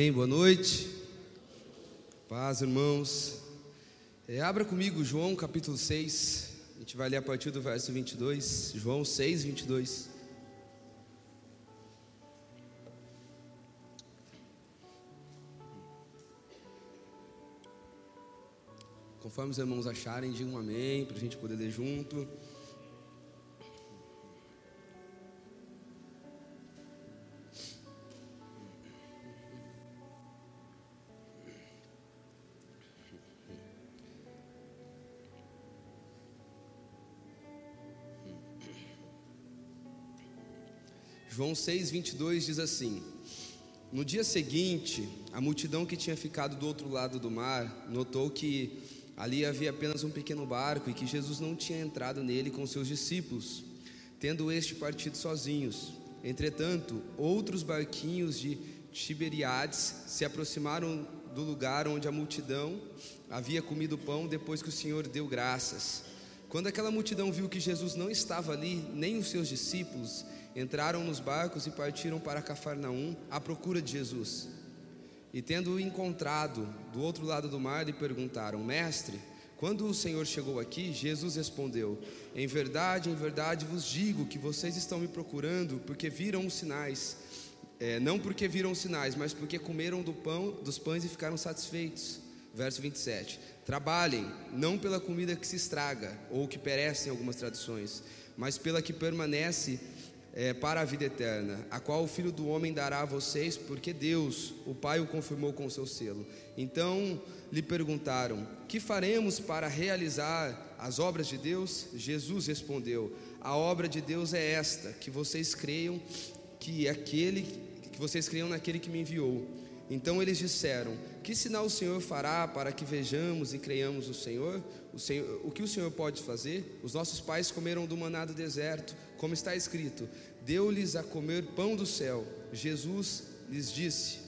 Amém. Boa noite. Paz, irmãos. É, abra comigo João capítulo 6. A gente vai ler a partir do verso 22. João 6, 22. Conforme os irmãos acharem, digam um amém, para a gente poder ler junto. João 6, 22 diz assim: No dia seguinte, a multidão que tinha ficado do outro lado do mar notou que ali havia apenas um pequeno barco e que Jesus não tinha entrado nele com seus discípulos, tendo este partido sozinhos. Entretanto, outros barquinhos de Tiberiades se aproximaram do lugar onde a multidão havia comido pão depois que o Senhor deu graças. Quando aquela multidão viu que Jesus não estava ali, nem os seus discípulos, entraram nos barcos e partiram para Cafarnaum à procura de Jesus. E tendo-o encontrado do outro lado do mar, lhe perguntaram: Mestre, quando o Senhor chegou aqui, Jesus respondeu: Em verdade, em verdade vos digo que vocês estão me procurando porque viram os sinais. É, não porque viram os sinais, mas porque comeram do pão, dos pães e ficaram satisfeitos. Verso 27. Trabalhem, não pela comida que se estraga ou que perece em algumas tradições, mas pela que permanece é, para a vida eterna, a qual o Filho do Homem dará a vocês, porque Deus, o Pai, o confirmou com o seu selo. Então lhe perguntaram: Que faremos para realizar as obras de Deus? Jesus respondeu: A obra de Deus é esta, que vocês creiam que aquele que vocês creiam naquele que me enviou. Então eles disseram: Que sinal o Senhor fará para que vejamos e creiamos no Senhor? O, Senhor, o que o Senhor pode fazer? Os nossos pais comeram do maná do deserto, como está escrito: Deu-lhes a comer pão do céu. Jesus lhes disse: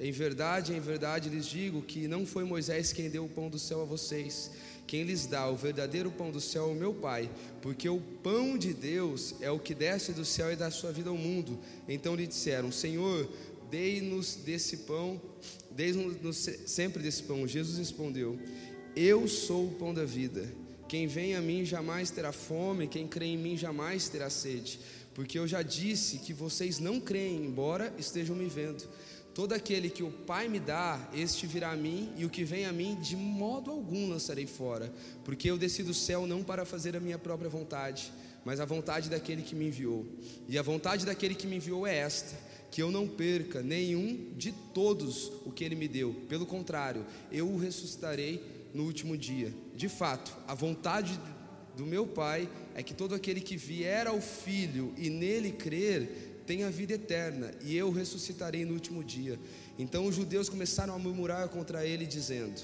Em verdade, em verdade lhes digo que não foi Moisés quem deu o pão do céu a vocês. Quem lhes dá o verdadeiro pão do céu é o meu Pai, porque o pão de Deus é o que desce do céu e dá sua vida ao mundo. Então lhe disseram: Senhor, dei-nos desse pão, dei-nos sempre desse pão. Jesus respondeu: Eu sou o pão da vida. Quem vem a mim jamais terá fome, quem crê em mim jamais terá sede. Porque eu já disse que vocês não creem, embora estejam me vendo. Todo aquele que o Pai me dá, este virá a mim, e o que vem a mim, de modo algum lançarei fora. Porque eu desci do céu não para fazer a minha própria vontade, mas a vontade daquele que me enviou. E a vontade daquele que me enviou é esta que eu não perca nenhum de todos o que ele me deu. Pelo contrário, eu o ressuscitarei no último dia. De fato, a vontade do meu Pai é que todo aquele que vier ao Filho e nele crer tenha vida eterna, e eu ressuscitarei no último dia. Então os judeus começaram a murmurar contra ele, dizendo: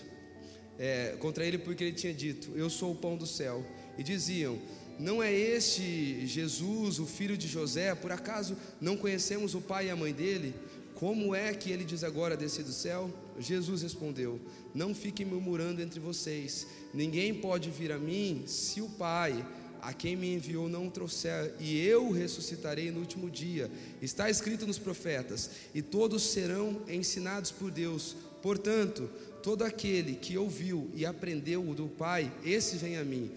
é, contra ele porque ele tinha dito: Eu sou o pão do céu. E diziam: não é este Jesus, o filho de José? Por acaso não conhecemos o pai e a mãe dele? Como é que ele diz agora descer do céu? Jesus respondeu: Não fiquem murmurando entre vocês. Ninguém pode vir a mim se o Pai, a quem me enviou, não trouxer, e eu ressuscitarei no último dia. Está escrito nos profetas: E todos serão ensinados por Deus. Portanto, todo aquele que ouviu e aprendeu do Pai, esse vem a mim.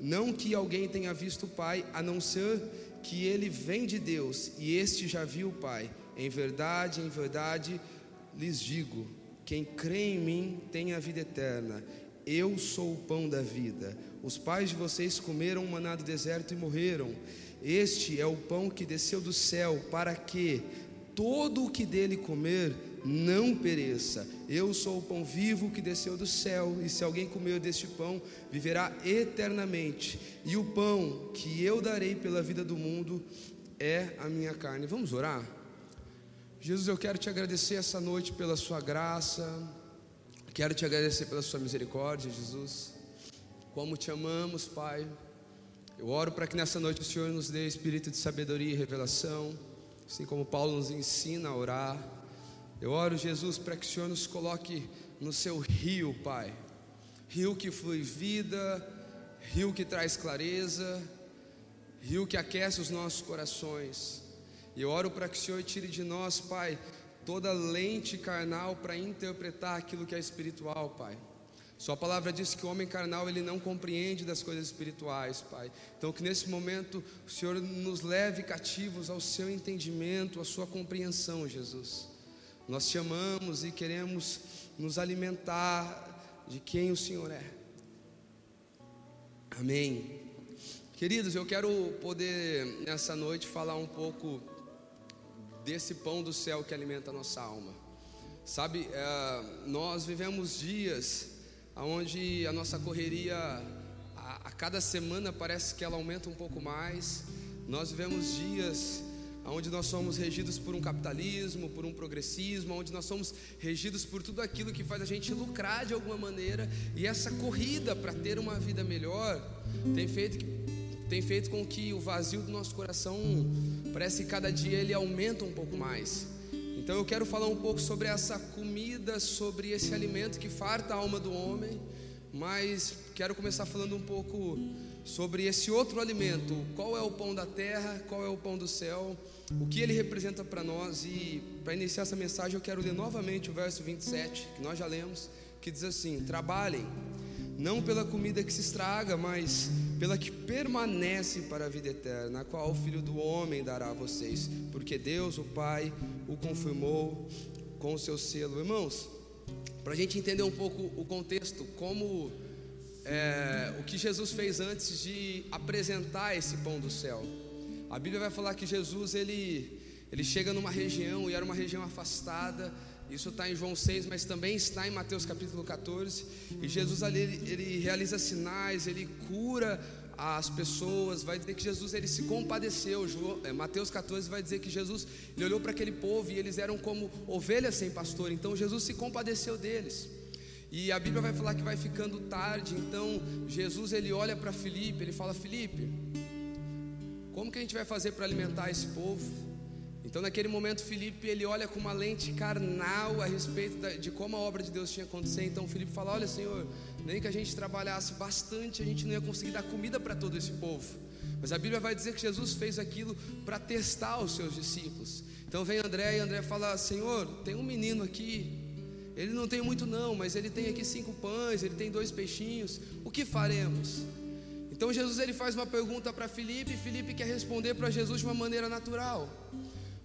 Não que alguém tenha visto o Pai, a não ser que ele vem de Deus e este já viu o Pai. Em verdade, em verdade lhes digo: quem crê em mim tem a vida eterna. Eu sou o pão da vida. Os pais de vocês comeram maná do deserto e morreram. Este é o pão que desceu do céu, para que todo o que dele comer não pereça. Eu sou o pão vivo que desceu do céu, e se alguém comer deste pão, viverá eternamente. E o pão que eu darei pela vida do mundo é a minha carne. Vamos orar? Jesus, eu quero te agradecer essa noite pela sua graça. Quero te agradecer pela sua misericórdia, Jesus. Como te amamos, Pai. Eu oro para que nessa noite o Senhor nos dê espírito de sabedoria e revelação, assim como Paulo nos ensina a orar. Eu oro, Jesus, para que o Senhor nos coloque no seu rio, Pai. Rio que flui vida, rio que traz clareza, rio que aquece os nossos corações. E eu oro para que o Senhor tire de nós, Pai, toda lente carnal para interpretar aquilo que é espiritual, Pai. Sua palavra diz que o homem carnal ele não compreende das coisas espirituais, Pai. Então que nesse momento o Senhor nos leve cativos ao seu entendimento, à sua compreensão, Jesus. Nós te amamos e queremos nos alimentar de quem o Senhor é. Amém. Queridos, eu quero poder nessa noite falar um pouco desse pão do céu que alimenta a nossa alma. Sabe, é, nós vivemos dias onde a nossa correria, a, a cada semana parece que ela aumenta um pouco mais. Nós vivemos dias onde nós somos regidos por um capitalismo, por um progressismo, onde nós somos regidos por tudo aquilo que faz a gente lucrar de alguma maneira, e essa corrida para ter uma vida melhor tem feito tem feito com que o vazio do nosso coração parece que cada dia ele aumenta um pouco mais. Então eu quero falar um pouco sobre essa comida, sobre esse alimento que farta a alma do homem, mas quero começar falando um pouco sobre esse outro alimento, qual é o pão da terra, qual é o pão do céu, o que ele representa para nós e para iniciar essa mensagem eu quero ler novamente o verso 27, que nós já lemos, que diz assim: Trabalhem não pela comida que se estraga, mas pela que permanece para a vida eterna, a qual o Filho do Homem dará a vocês, porque Deus, o Pai, o confirmou com o seu selo. Irmãos, para a gente entender um pouco o contexto, como é, o que Jesus fez antes de apresentar esse pão do céu. A Bíblia vai falar que Jesus ele, ele chega numa região e era uma região afastada isso está em João 6, mas também está em Mateus capítulo 14. E Jesus ali ele, ele realiza sinais, ele cura as pessoas. Vai dizer que Jesus ele se compadeceu. É, Mateus 14 vai dizer que Jesus ele olhou para aquele povo e eles eram como ovelhas sem pastor. Então Jesus se compadeceu deles. E a Bíblia vai falar que vai ficando tarde. Então Jesus ele olha para Filipe, ele fala: Filipe, como que a gente vai fazer para alimentar esse povo? Então, naquele momento, Felipe ele olha com uma lente carnal a respeito de como a obra de Deus tinha acontecido. Então, Felipe fala: Olha, Senhor, nem que a gente trabalhasse bastante, a gente não ia conseguir dar comida para todo esse povo. Mas a Bíblia vai dizer que Jesus fez aquilo para testar os seus discípulos. Então, vem André e André fala: Senhor, tem um menino aqui. Ele não tem muito, não, mas ele tem aqui cinco pães, ele tem dois peixinhos. O que faremos? Então, Jesus ele faz uma pergunta para Felipe e Felipe quer responder para Jesus de uma maneira natural.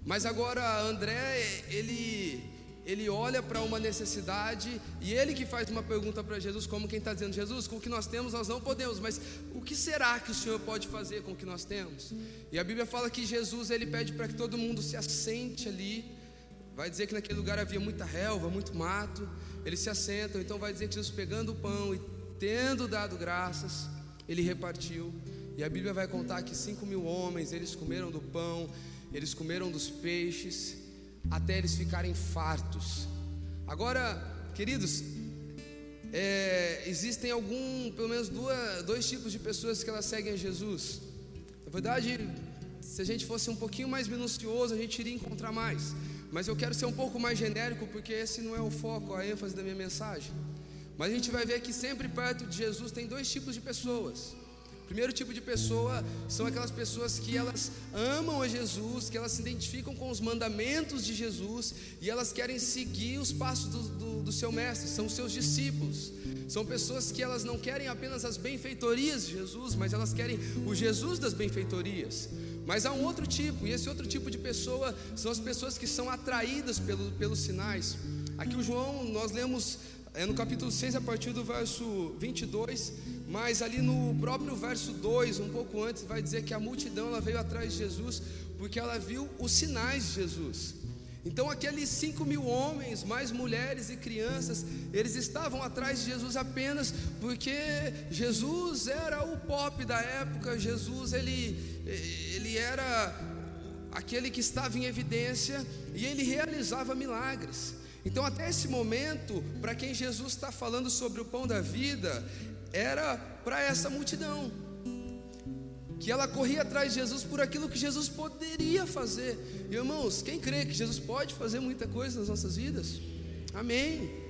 Mas agora André, ele ele olha para uma necessidade e ele que faz uma pergunta para Jesus, como quem está dizendo: Jesus, com o que nós temos nós não podemos, mas o que será que o Senhor pode fazer com o que nós temos? E a Bíblia fala que Jesus ele pede para que todo mundo se assente ali. Vai dizer que naquele lugar havia muita relva, muito mato. Eles se assentam, então vai dizer que Jesus pegando o pão e tendo dado graças, ele repartiu. E a Bíblia vai contar que cinco mil homens eles comeram do pão eles comeram dos peixes até eles ficarem fartos. Agora, queridos, é, existem algum, pelo menos duas, dois tipos de pessoas que elas seguem a Jesus. Na verdade, se a gente fosse um pouquinho mais minucioso, a gente iria encontrar mais. Mas eu quero ser um pouco mais genérico, porque esse não é o foco, a ênfase da minha mensagem. Mas a gente vai ver que sempre perto de Jesus tem dois tipos de pessoas. Primeiro tipo de pessoa são aquelas pessoas que elas amam a Jesus, que elas se identificam com os mandamentos de Jesus e elas querem seguir os passos do, do, do seu mestre, são seus discípulos. São pessoas que elas não querem apenas as benfeitorias de Jesus, mas elas querem o Jesus das benfeitorias. Mas há um outro tipo, e esse outro tipo de pessoa são as pessoas que são atraídas pelo, pelos sinais. Aqui o João, nós lemos é, no capítulo 6, a partir do verso 22 mas ali no próprio verso 2, um pouco antes, vai dizer que a multidão ela veio atrás de Jesus porque ela viu os sinais de Jesus. Então aqueles cinco mil homens, mais mulheres e crianças, eles estavam atrás de Jesus apenas porque Jesus era o pop da época, Jesus ele, ele era aquele que estava em evidência e ele realizava milagres. Então, até esse momento, para quem Jesus está falando sobre o pão da vida, era para essa multidão. Que ela corria atrás de Jesus por aquilo que Jesus poderia fazer. Irmãos, quem crê que Jesus pode fazer muita coisa nas nossas vidas? Amém.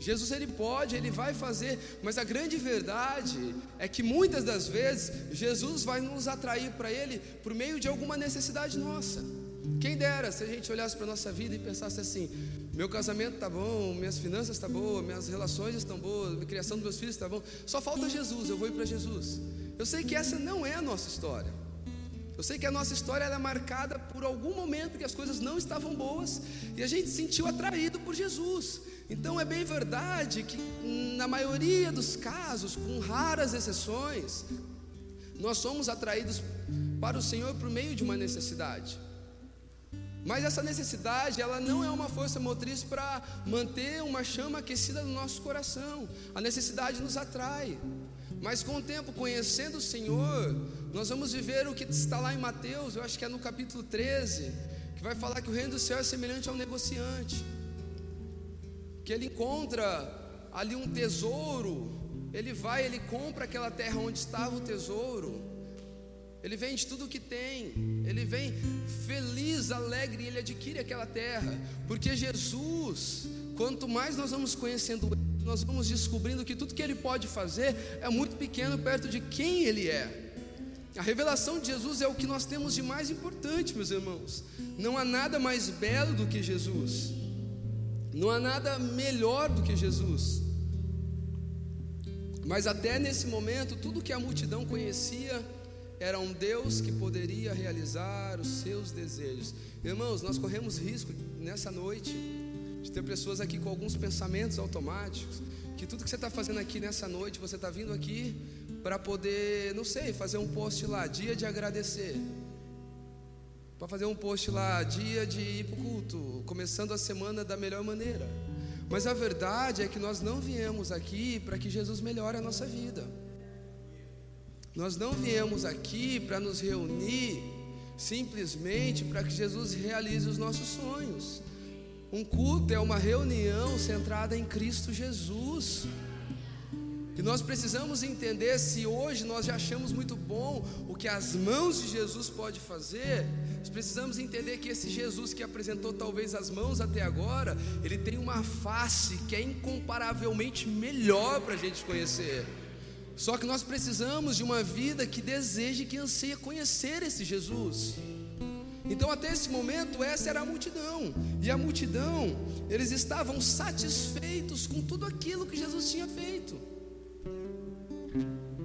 Jesus ele pode, ele vai fazer, mas a grande verdade é que muitas das vezes Jesus vai nos atrair para ele por meio de alguma necessidade nossa. Quem dera se a gente olhasse para a nossa vida e pensasse assim: meu casamento está bom, minhas finanças estão tá boas, minhas relações estão boas, a criação dos meus filhos está bom, só falta Jesus, eu vou ir para Jesus. Eu sei que essa não é a nossa história. Eu sei que a nossa história é marcada por algum momento que as coisas não estavam boas e a gente se sentiu atraído por Jesus. Então é bem verdade que, na maioria dos casos, com raras exceções, nós somos atraídos para o Senhor por meio de uma necessidade. Mas essa necessidade, ela não é uma força motriz para manter uma chama aquecida no nosso coração. A necessidade nos atrai. Mas com o tempo, conhecendo o Senhor, nós vamos viver o que está lá em Mateus, eu acho que é no capítulo 13, que vai falar que o reino do céu é semelhante a um negociante, que ele encontra ali um tesouro, ele vai, ele compra aquela terra onde estava o tesouro, ele vende tudo o que tem, ele vem feliz, alegre, e ele adquire aquela terra, porque Jesus, quanto mais nós vamos conhecendo Ele, nós vamos descobrindo que tudo que Ele pode fazer é muito pequeno perto de quem Ele é. A revelação de Jesus é o que nós temos de mais importante, meus irmãos. Não há nada mais belo do que Jesus, não há nada melhor do que Jesus. Mas até nesse momento, tudo que a multidão conhecia era um Deus que poderia realizar os seus desejos. Irmãos, nós corremos risco nessa noite de ter pessoas aqui com alguns pensamentos automáticos, que tudo que você está fazendo aqui nessa noite, você está vindo aqui para poder, não sei, fazer um post lá, dia de agradecer. Para fazer um post lá, dia de ir para o culto, começando a semana da melhor maneira. Mas a verdade é que nós não viemos aqui para que Jesus melhore a nossa vida. Nós não viemos aqui para nos reunir simplesmente para que Jesus realize os nossos sonhos. Um culto é uma reunião centrada em Cristo Jesus. E nós precisamos entender se hoje nós já achamos muito bom o que as mãos de Jesus pode fazer, nós precisamos entender que esse Jesus que apresentou talvez as mãos até agora, ele tem uma face que é incomparavelmente melhor para a gente conhecer. Só que nós precisamos de uma vida que deseje, que anseia conhecer esse Jesus. Então, até esse momento, essa era a multidão, e a multidão, eles estavam satisfeitos com tudo aquilo que Jesus tinha feito.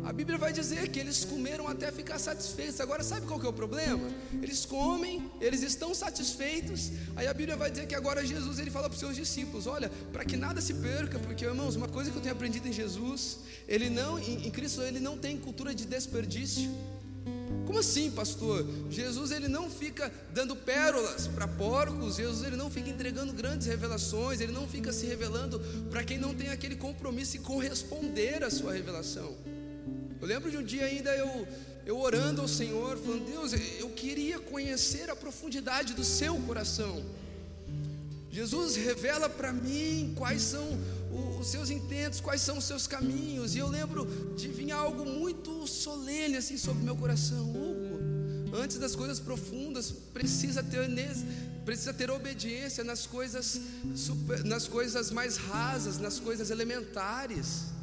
A Bíblia vai dizer que eles comeram até ficar satisfeitos. Agora, sabe qual que é o problema? Eles comem, eles estão satisfeitos. Aí a Bíblia vai dizer que agora Jesus ele fala para os seus discípulos: Olha, para que nada se perca, porque irmãos, uma coisa que eu tenho aprendido em Jesus, ele não, em, em Cristo, ele não tem cultura de desperdício. Como assim, pastor? Jesus ele não fica dando pérolas para porcos, Jesus ele não fica entregando grandes revelações, ele não fica se revelando para quem não tem aquele compromisso e corresponder à sua revelação. Eu lembro de um dia ainda eu, eu orando ao Senhor, falando: Deus, eu queria conhecer a profundidade do seu coração. Jesus revela para mim quais são os seus intentos, quais são os seus caminhos. E eu lembro de vir algo muito solene assim sobre meu coração. Hugo, antes das coisas profundas, precisa ter precisa ter obediência nas coisas nas coisas mais rasas, nas coisas elementares.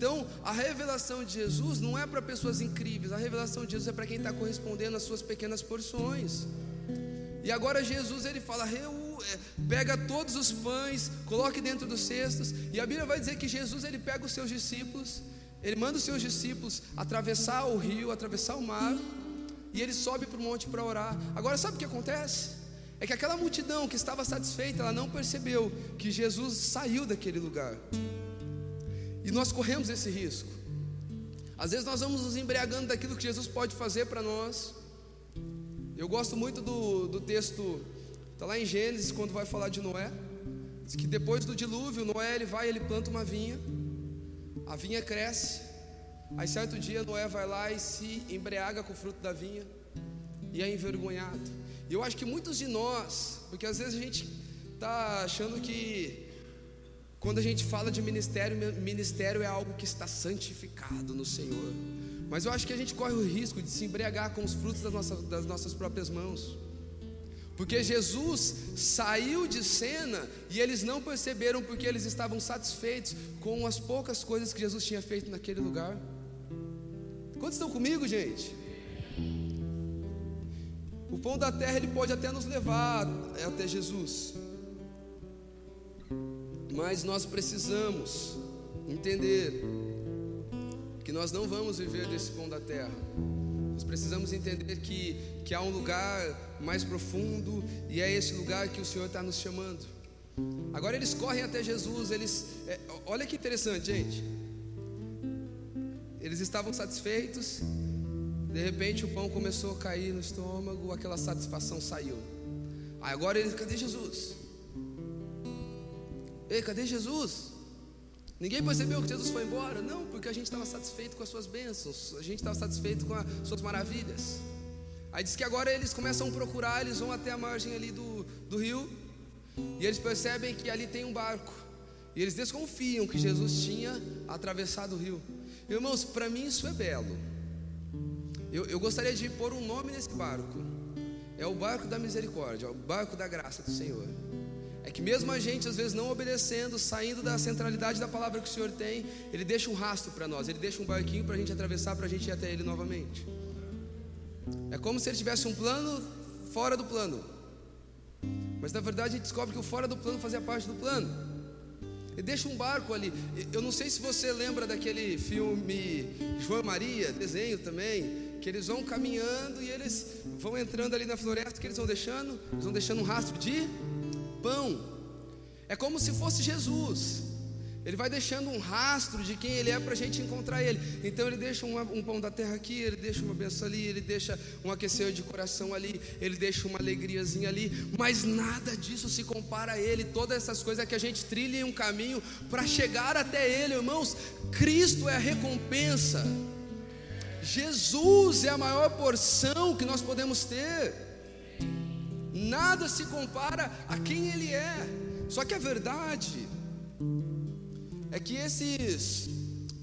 Então, a revelação de Jesus não é para pessoas incríveis, a revelação de Jesus é para quem está correspondendo às suas pequenas porções. E agora Jesus ele fala: é, pega todos os pães, coloque dentro dos cestos. E a Bíblia vai dizer que Jesus ele pega os seus discípulos, ele manda os seus discípulos atravessar o rio, atravessar o mar, e ele sobe para o monte para orar. Agora sabe o que acontece? É que aquela multidão que estava satisfeita, ela não percebeu que Jesus saiu daquele lugar. E nós corremos esse risco. Às vezes nós vamos nos embriagando daquilo que Jesus pode fazer para nós. Eu gosto muito do, do texto, está lá em Gênesis, quando vai falar de Noé. Diz que depois do dilúvio, Noé ele vai, ele planta uma vinha, a vinha cresce. Aí certo dia Noé vai lá e se embriaga com o fruto da vinha e é envergonhado. E eu acho que muitos de nós, porque às vezes a gente está achando que quando a gente fala de ministério, ministério é algo que está santificado no Senhor. Mas eu acho que a gente corre o risco de se embriagar com os frutos das nossas, das nossas próprias mãos. Porque Jesus saiu de cena e eles não perceberam porque eles estavam satisfeitos com as poucas coisas que Jesus tinha feito naquele lugar. Quantos estão comigo, gente? O pão da terra ele pode até nos levar até Jesus. Mas nós precisamos entender que nós não vamos viver desse pão da terra. Nós precisamos entender que, que há um lugar mais profundo e é esse lugar que o Senhor está nos chamando. Agora eles correm até Jesus, eles. É, olha que interessante, gente. Eles estavam satisfeitos, de repente o pão começou a cair no estômago, aquela satisfação saiu. Agora eles, cadê Jesus? Ei, cadê Jesus? Ninguém percebeu que Jesus foi embora? Não, porque a gente estava satisfeito com as suas bênçãos, a gente estava satisfeito com as suas maravilhas. Aí diz que agora eles começam a procurar, eles vão até a margem ali do, do rio, e eles percebem que ali tem um barco. E eles desconfiam que Jesus tinha atravessado o rio. Irmãos, para mim isso é belo. Eu, eu gostaria de pôr um nome nesse barco. É o barco da misericórdia, é o barco da graça do Senhor. É que mesmo a gente às vezes não obedecendo, saindo da centralidade da palavra que o Senhor tem, Ele deixa um rastro para nós, Ele deixa um barquinho para a gente atravessar, para a gente ir até Ele novamente. É como se Ele tivesse um plano fora do plano. Mas na verdade a gente descobre que o fora do plano fazia parte do plano. Ele deixa um barco ali. Eu não sei se você lembra daquele filme João Maria, desenho também, que eles vão caminhando e eles vão entrando ali na floresta, que eles vão deixando, eles vão deixando um rastro de pão. É como se fosse Jesus. Ele vai deixando um rastro de quem ele é para a gente encontrar ele. Então ele deixa um, um, pão da terra aqui, ele deixa uma benção ali, ele deixa um aquecer de coração ali, ele deixa uma alegriazinha ali, mas nada disso se compara a ele. Todas essas coisas é que a gente trilha em um caminho para chegar até ele, irmãos. Cristo é a recompensa. Jesus é a maior porção que nós podemos ter. Nada se compara a quem ele é. Só que a verdade é que esses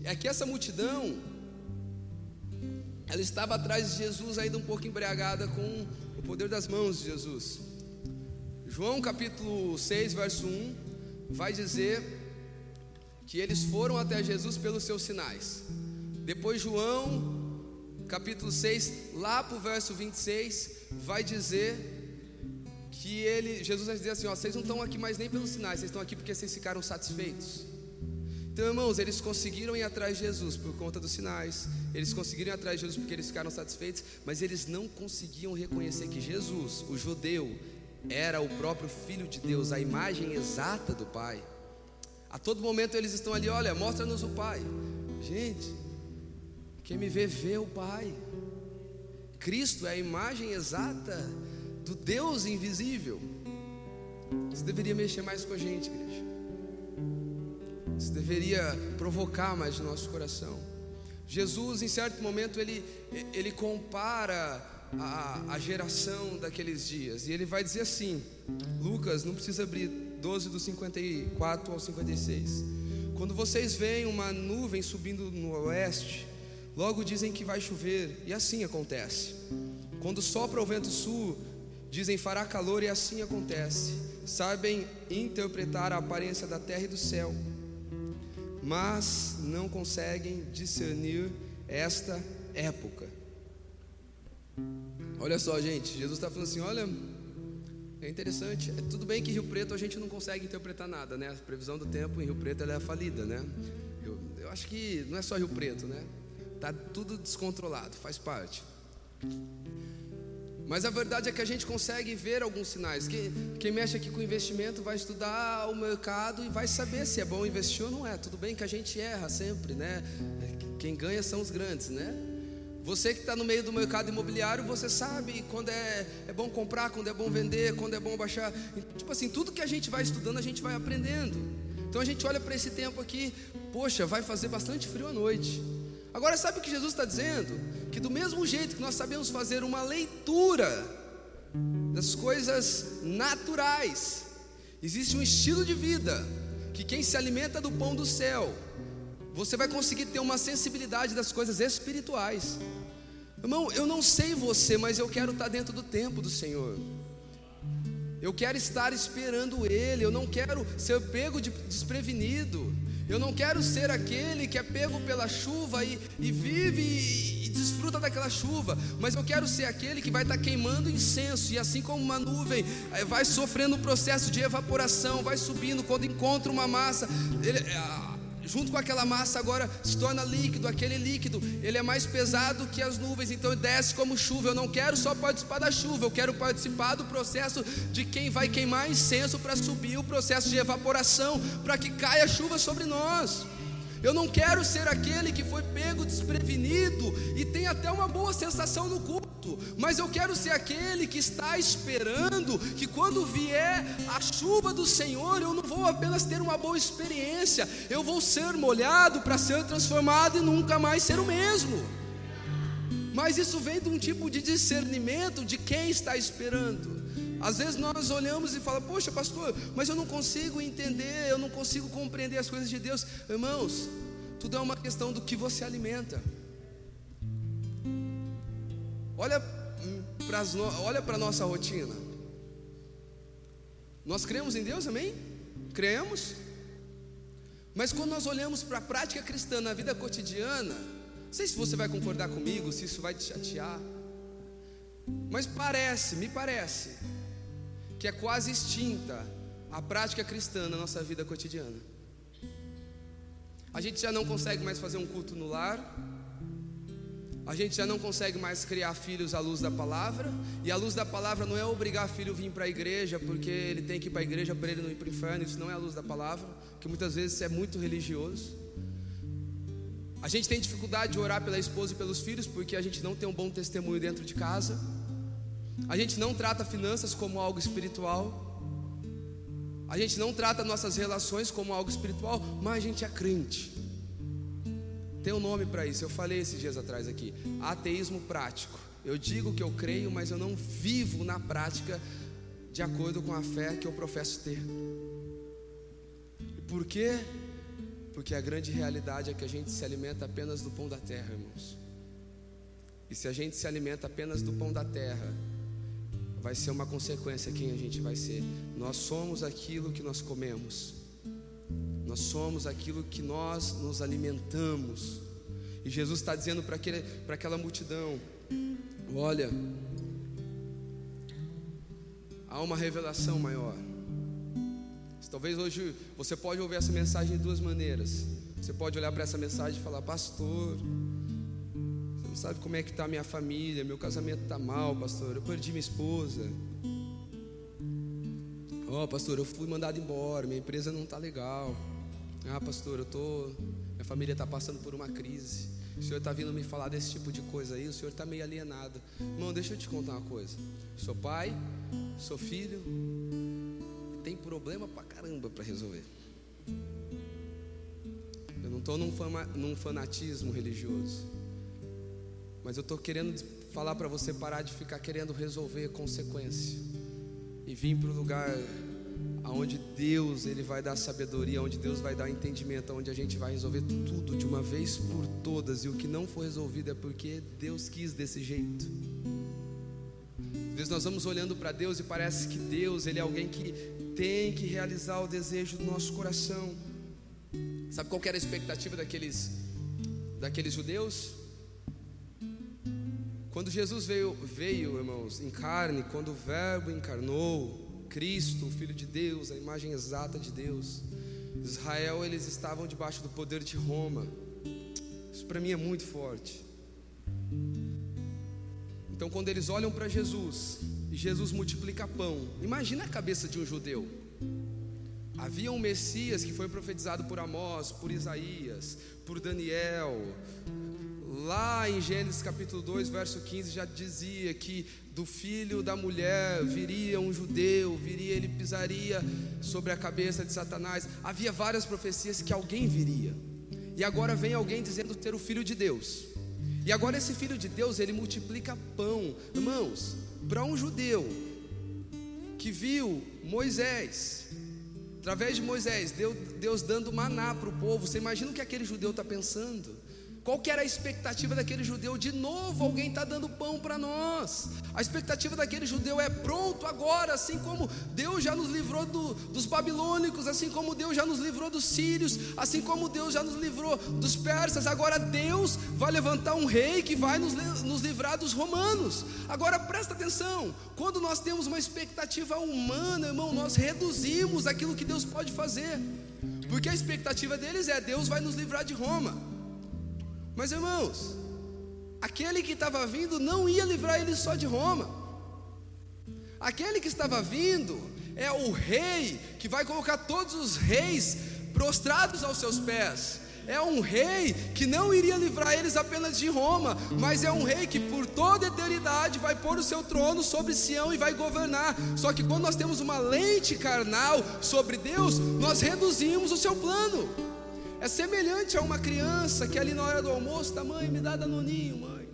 é que essa multidão ela estava atrás de Jesus ainda um pouco embriagada com o poder das mãos de Jesus. João capítulo 6, verso 1 vai dizer que eles foram até Jesus pelos seus sinais. Depois João capítulo 6, lá para o verso 26, vai dizer que ele, Jesus vai dizer assim: ó, vocês não estão aqui mais nem pelos sinais, vocês estão aqui porque vocês ficaram satisfeitos. Então, irmãos, eles conseguiram ir atrás de Jesus por conta dos sinais, eles conseguiram ir atrás de Jesus porque eles ficaram satisfeitos, mas eles não conseguiam reconhecer que Jesus, o judeu, era o próprio Filho de Deus, a imagem exata do Pai. A todo momento eles estão ali, olha, mostra-nos o Pai. Gente, quem me vê, vê o Pai. Cristo é a imagem exata do Deus invisível. Isso deveria mexer mais com a gente, igreja. Isso deveria provocar mais no nosso coração. Jesus, em certo momento, ele, ele compara a, a geração daqueles dias. E ele vai dizer assim: Lucas, não precisa abrir 12 do 54 ao 56. Quando vocês veem uma nuvem subindo no oeste, logo dizem que vai chover, e assim acontece. Quando sopra o vento sul, dizem fará calor, e assim acontece. Sabem interpretar a aparência da terra e do céu mas não conseguem discernir esta época. Olha só, gente, Jesus está falando assim: olha, é interessante. É tudo bem que Rio Preto a gente não consegue interpretar nada, né? A previsão do tempo em Rio Preto é falida, né? Eu, eu acho que não é só Rio Preto, né? Tá tudo descontrolado, faz parte. Mas a verdade é que a gente consegue ver alguns sinais. Quem, quem, mexe aqui com investimento vai estudar o mercado e vai saber se é bom investir ou não é. Tudo bem que a gente erra sempre, né? Quem ganha são os grandes, né? Você que está no meio do mercado imobiliário, você sabe quando é, é bom comprar, quando é bom vender, quando é bom baixar. Tipo assim, tudo que a gente vai estudando, a gente vai aprendendo. Então a gente olha para esse tempo aqui, poxa, vai fazer bastante frio à noite. Agora, sabe o que Jesus está dizendo? Que do mesmo jeito que nós sabemos fazer uma leitura das coisas naturais, existe um estilo de vida que quem se alimenta do pão do céu, você vai conseguir ter uma sensibilidade das coisas espirituais. Irmão, eu não sei você, mas eu quero estar dentro do tempo do Senhor. Eu quero estar esperando Ele, eu não quero ser pego de desprevenido. Eu não quero ser aquele que é pego pela chuva e, e vive e, desfruta daquela chuva, mas eu quero ser aquele que vai estar queimando incenso, e assim como uma nuvem eh, vai sofrendo o processo de evaporação, vai subindo, quando encontra uma massa, ele, eh, junto com aquela massa agora se torna líquido, aquele líquido, ele é mais pesado que as nuvens, então desce como chuva. Eu não quero só participar da chuva, eu quero participar do processo de quem vai queimar incenso para subir o processo de evaporação, para que caia chuva sobre nós. Eu não quero ser aquele que foi pego desprevenido e tem até uma boa sensação no culto, mas eu quero ser aquele que está esperando que quando vier a chuva do Senhor, eu não vou apenas ter uma boa experiência, eu vou ser molhado para ser transformado e nunca mais ser o mesmo. Mas isso vem de um tipo de discernimento de quem está esperando. Às vezes nós olhamos e falamos, poxa, pastor, mas eu não consigo entender, eu não consigo compreender as coisas de Deus. Irmãos, tudo é uma questão do que você alimenta. Olha para olha a nossa rotina. Nós cremos em Deus, amém? Cremos. Mas quando nós olhamos para a prática cristã na vida cotidiana, não sei se você vai concordar comigo, se isso vai te chatear. Mas parece, me parece, que é quase extinta a prática cristã na nossa vida cotidiana. A gente já não consegue mais fazer um culto no lar, a gente já não consegue mais criar filhos à luz da palavra, e a luz da palavra não é obrigar filho a vir para a igreja, porque ele tem que ir para a igreja para ele não ir para o inferno, isso não é a luz da palavra, que muitas vezes é muito religioso. A gente tem dificuldade de orar pela esposa e pelos filhos, porque a gente não tem um bom testemunho dentro de casa. A gente não trata finanças como algo espiritual. A gente não trata nossas relações como algo espiritual, mas a gente é crente. Tem um nome para isso, eu falei esses dias atrás aqui: ateísmo prático. Eu digo que eu creio, mas eu não vivo na prática de acordo com a fé que eu professo ter. E por quê? Porque a grande realidade é que a gente se alimenta apenas do pão da terra, irmãos. E se a gente se alimenta apenas do pão da terra, vai ser uma consequência quem a gente vai ser. Nós somos aquilo que nós comemos. Nós somos aquilo que nós nos alimentamos. E Jesus está dizendo para aquela multidão: Olha, há uma revelação maior. Talvez hoje você pode ouvir essa mensagem de duas maneiras. Você pode olhar para essa mensagem e falar, pastor, sabe como é que está a minha família, meu casamento está mal, pastor, eu perdi minha esposa. Ó, oh, pastor, eu fui mandado embora, minha empresa não está legal. Ah, pastor, eu tô, minha família está passando por uma crise. O senhor está vindo me falar desse tipo de coisa aí, o senhor está meio alienado. Irmão, deixa eu te contar uma coisa. Sou pai, sou filho, tem problema pra caramba para resolver. Eu não estou num, num fanatismo religioso. Mas eu estou querendo falar para você parar de ficar querendo resolver consequência e vir para o lugar aonde Deus ele vai dar sabedoria, onde Deus vai dar entendimento, onde a gente vai resolver tudo de uma vez por todas e o que não for resolvido é porque Deus quis desse jeito. Às vezes nós vamos olhando para Deus e parece que Deus ele é alguém que tem que realizar o desejo do nosso coração. Sabe qual era a expectativa daqueles daqueles judeus? Quando Jesus veio, veio, irmãos, em carne, quando o Verbo encarnou, Cristo, o Filho de Deus, a imagem exata de Deus, Israel, eles estavam debaixo do poder de Roma. Isso para mim é muito forte. Então, quando eles olham para Jesus e Jesus multiplica pão, imagina a cabeça de um judeu. Havia um Messias que foi profetizado por Amós, por Isaías, por Daniel, Lá em Gênesis capítulo 2, verso 15, já dizia que do filho da mulher viria um judeu, viria, ele pisaria sobre a cabeça de Satanás. Havia várias profecias que alguém viria. E agora vem alguém dizendo ter o filho de Deus. E agora esse filho de Deus, ele multiplica pão. Irmãos, para um judeu que viu Moisés, através de Moisés, Deus, Deus dando maná para o povo, você imagina o que aquele judeu está pensando? Qual que era a expectativa daquele judeu? De novo, alguém está dando pão para nós. A expectativa daquele judeu é pronto agora, assim como Deus já nos livrou do, dos babilônicos, assim como Deus já nos livrou dos sírios, assim como Deus já nos livrou dos persas. Agora Deus vai levantar um rei que vai nos, nos livrar dos romanos. Agora presta atenção: quando nós temos uma expectativa humana, irmão, nós reduzimos aquilo que Deus pode fazer, porque a expectativa deles é: Deus vai nos livrar de Roma. Mas irmãos, aquele que estava vindo não ia livrar ele só de Roma. Aquele que estava vindo é o rei que vai colocar todos os reis prostrados aos seus pés. É um rei que não iria livrar eles apenas de Roma, mas é um rei que por toda a eternidade vai pôr o seu trono sobre Sião e vai governar. Só que quando nós temos uma lente carnal sobre Deus, nós reduzimos o seu plano. É semelhante a uma criança que ali na hora do almoço está, mãe, me dá danoninho, mãe.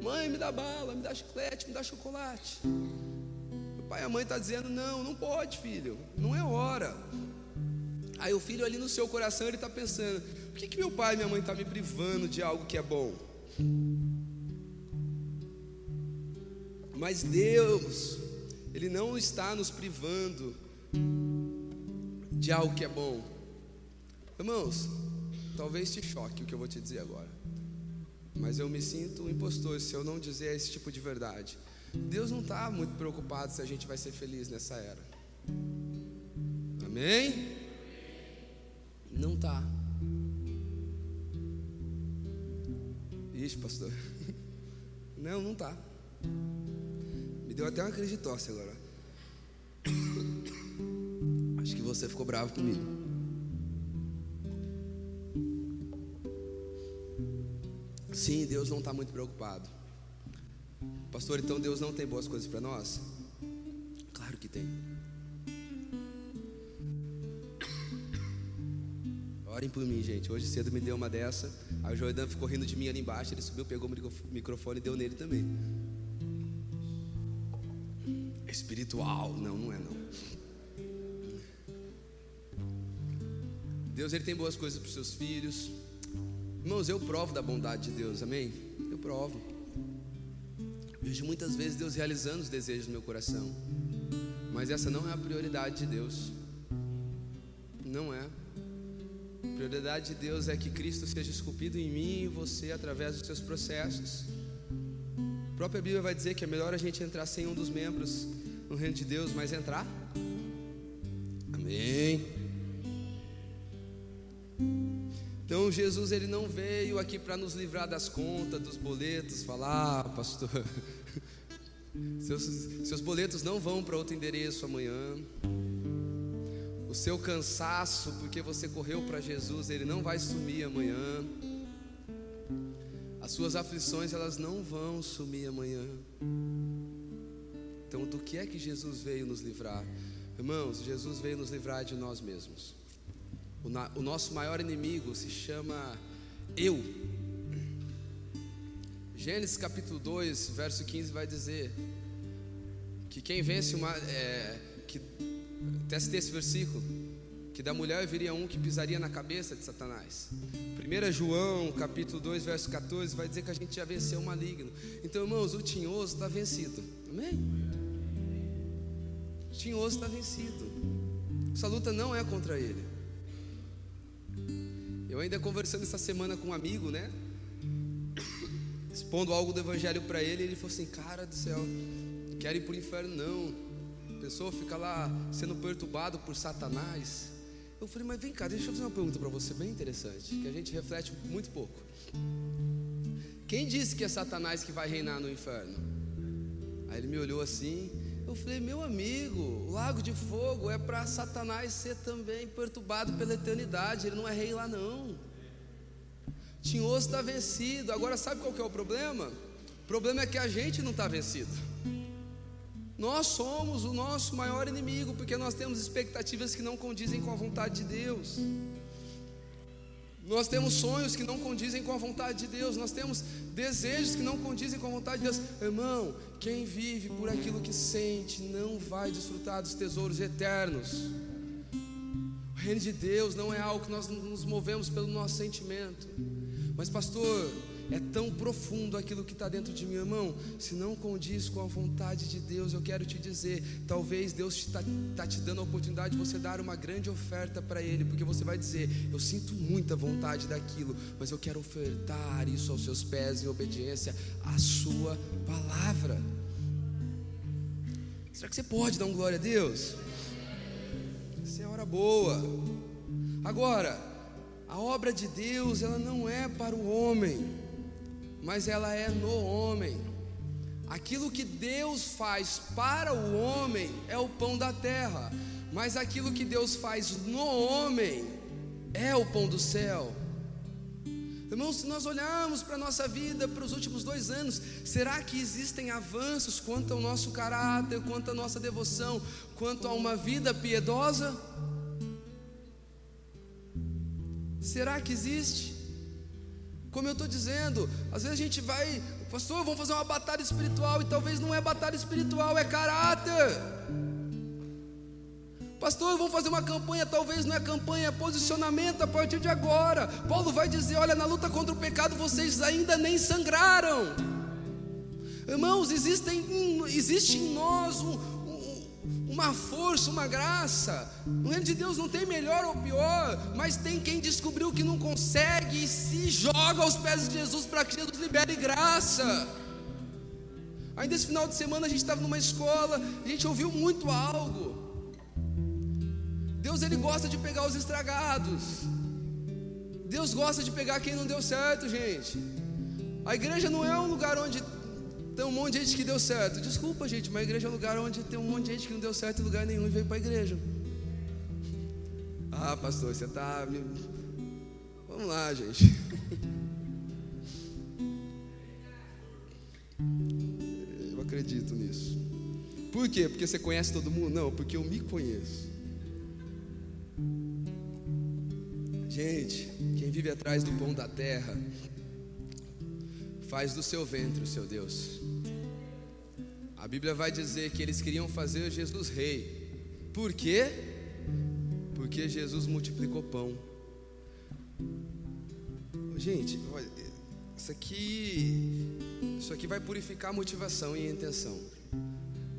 Mãe, me dá bala, me dá chiclete, me dá chocolate. O pai e a mãe está dizendo, não, não pode, filho, não é hora. Aí o filho ali no seu coração ele está pensando, por que, que meu pai e minha mãe estão tá me privando de algo que é bom? Mas Deus, Ele não está nos privando de algo que é bom. Irmãos, talvez te choque o que eu vou te dizer agora, mas eu me sinto um impostor se eu não dizer esse tipo de verdade. Deus não está muito preocupado se a gente vai ser feliz nessa era. Amém? Não está. Ixi, pastor. Não, não está. Me deu até uma crise de tosse agora. Acho que você ficou bravo comigo. Sim, Deus não está muito preocupado. Pastor, então Deus não tem boas coisas para nós? Claro que tem. Orem por mim, gente. Hoje cedo me deu uma dessa. Aí o Jordan ficou rindo de mim ali embaixo. Ele subiu, pegou o microfone e deu nele também. Espiritual. Não, não é não. Deus ele tem boas coisas para os seus filhos. Irmãos, eu provo da bondade de Deus, amém? Eu provo. Vejo muitas vezes Deus realizando os desejos do meu coração, mas essa não é a prioridade de Deus. Não é. A prioridade de Deus é que Cristo seja esculpido em mim e você através dos seus processos. A própria Bíblia vai dizer que é melhor a gente entrar sem um dos membros no reino de Deus, mas entrar. Então Jesus ele não veio aqui para nos livrar das contas, dos boletos, falar, ah, pastor, seus, seus boletos não vão para outro endereço amanhã. O seu cansaço, porque você correu para Jesus, ele não vai sumir amanhã. As suas aflições, elas não vão sumir amanhã. Então, do que é que Jesus veio nos livrar? Irmãos, Jesus veio nos livrar de nós mesmos. O, na, o nosso maior inimigo se chama eu. Gênesis capítulo 2, verso 15 vai dizer que quem vence uma. É, que, teste esse versículo, que da mulher viria um que pisaria na cabeça de Satanás. 1 João capítulo 2, verso 14 vai dizer que a gente já venceu o maligno. Então, irmãos, o tinhoso está vencido. Amém? O tinhoso está vencido. Essa luta não é contra ele. Eu ainda conversando essa semana com um amigo, né? Expondo algo do evangelho para ele, ele falou assim: Cara do céu, quero ir para o inferno, não. A pessoa fica lá sendo perturbado por Satanás. Eu falei, mas vem cá, deixa eu fazer uma pergunta para você, bem interessante, que a gente reflete muito pouco. Quem disse que é Satanás que vai reinar no inferno? Aí ele me olhou assim, falei, meu amigo, o lago de fogo é para Satanás ser também perturbado pela eternidade, ele não é rei lá não. Tinhoso está vencido, agora sabe qual que é o problema? O problema é que a gente não está vencido. Nós somos o nosso maior inimigo, porque nós temos expectativas que não condizem com a vontade de Deus. Nós temos sonhos que não condizem com a vontade de Deus, nós temos desejos que não condizem com a vontade de Deus. Irmão, quem vive por aquilo que sente não vai desfrutar dos tesouros eternos. O reino de Deus não é algo que nós nos movemos pelo nosso sentimento, Mas, pastor, é tão profundo aquilo que está dentro de mim, irmão. Se não condiz com a vontade de Deus, eu quero te dizer: talvez Deus está tá te dando a oportunidade de você dar uma grande oferta para Ele, porque você vai dizer: Eu sinto muita vontade daquilo, mas eu quero ofertar isso aos seus pés em obediência à Sua palavra. Será que você pode dar um glória a Deus? Essa é hora boa. Agora, a obra de Deus, ela não é para o homem mas ela é no homem. Aquilo que Deus faz para o homem é o pão da terra, mas aquilo que Deus faz no homem é o pão do céu. Irmãos, se nós olharmos para a nossa vida, para os últimos dois anos, será que existem avanços quanto ao nosso caráter, quanto à nossa devoção, quanto a uma vida piedosa? Será que existe? Como eu estou dizendo, às vezes a gente vai, pastor, vamos fazer uma batalha espiritual, e talvez não é batalha espiritual, é caráter. Pastor, vamos fazer uma campanha, talvez não é campanha, é posicionamento a partir de agora. Paulo vai dizer: olha, na luta contra o pecado vocês ainda nem sangraram. Irmãos, existem, existe em nós um, uma força, uma graça. O reino de Deus não tem melhor ou pior, mas tem quem descobriu que não consegue e se joga aos pés de Jesus para que Jesus libere graça. Ainda esse final de semana a gente estava numa escola, a gente ouviu muito algo. Deus ele gosta de pegar os estragados. Deus gosta de pegar quem não deu certo, gente. A igreja não é um lugar onde tem um monte de gente que deu certo. Desculpa, gente, mas a igreja é um lugar onde tem um monte de gente que não deu certo em lugar nenhum e veio para a igreja. Ah, pastor, você está. Vamos lá, gente. Eu acredito nisso. Por quê? Porque você conhece todo mundo? Não, porque eu me conheço. Gente, quem vive atrás do pão da terra faz do seu ventre o seu Deus. A Bíblia vai dizer que eles queriam fazer Jesus rei. Por quê? Porque Jesus multiplicou pão. Gente, olha, isso aqui, isso aqui vai purificar a motivação e a intenção.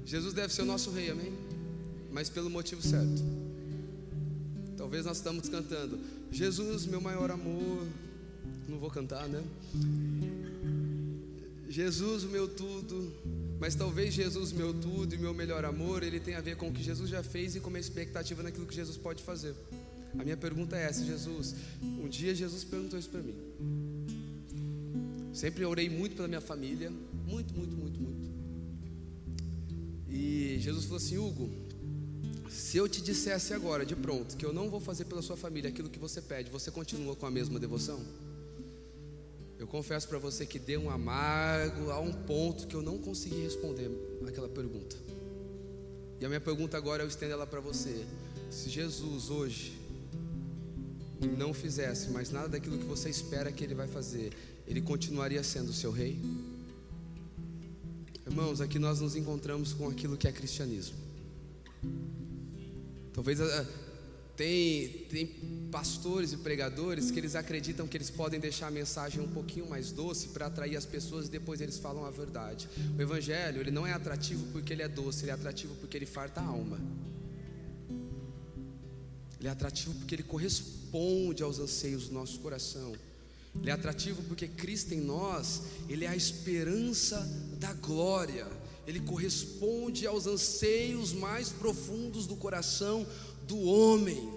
Jesus deve ser o nosso rei, amém? Mas pelo motivo certo. Talvez nós estamos cantando, Jesus, meu maior amor. Não vou cantar, né? Jesus, o meu tudo, mas talvez Jesus, meu tudo e meu melhor amor, ele tem a ver com o que Jesus já fez e com a expectativa naquilo que Jesus pode fazer. A minha pergunta é essa, Jesus. Um dia Jesus perguntou isso para mim. Sempre orei muito pela minha família, muito, muito, muito, muito. E Jesus falou assim: Hugo, se eu te dissesse agora, de pronto, que eu não vou fazer pela sua família aquilo que você pede, você continua com a mesma devoção? Eu confesso para você que deu um amargo a um ponto que eu não consegui responder aquela pergunta. E a minha pergunta agora eu estendo ela para você. Se Jesus hoje não fizesse mais nada daquilo que você espera que ele vai fazer, ele continuaria sendo o seu rei? Irmãos, aqui nós nos encontramos com aquilo que é cristianismo. Talvez ah, tem, tem pastores e pregadores que eles acreditam que eles podem deixar a mensagem um pouquinho mais doce para atrair as pessoas e depois eles falam a verdade. O evangelho, ele não é atrativo porque ele é doce, ele é atrativo porque ele farta a alma. Ele é atrativo porque ele corresponde aos anseios do nosso coração. Ele é atrativo porque Cristo em nós, ele é a esperança da glória. Ele corresponde aos anseios mais profundos do coração do homem.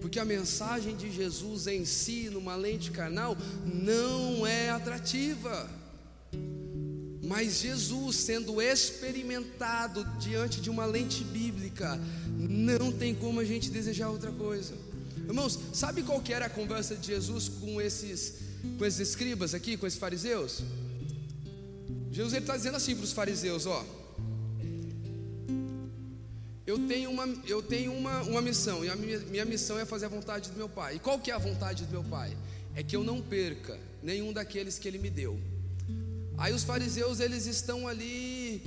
Porque a mensagem de Jesus em si, numa lente carnal, não é atrativa. Mas Jesus, sendo experimentado diante de uma lente bíblica, não tem como a gente desejar outra coisa. Irmãos, sabe qual que era a conversa de Jesus com esses, com esses escribas aqui, com esses fariseus? Jesus está dizendo assim para os fariseus: ó, eu tenho uma, eu tenho uma, uma missão, e a minha, minha missão é fazer a vontade do meu pai. E qual que é a vontade do meu pai? É que eu não perca nenhum daqueles que ele me deu. Aí os fariseus, eles estão ali,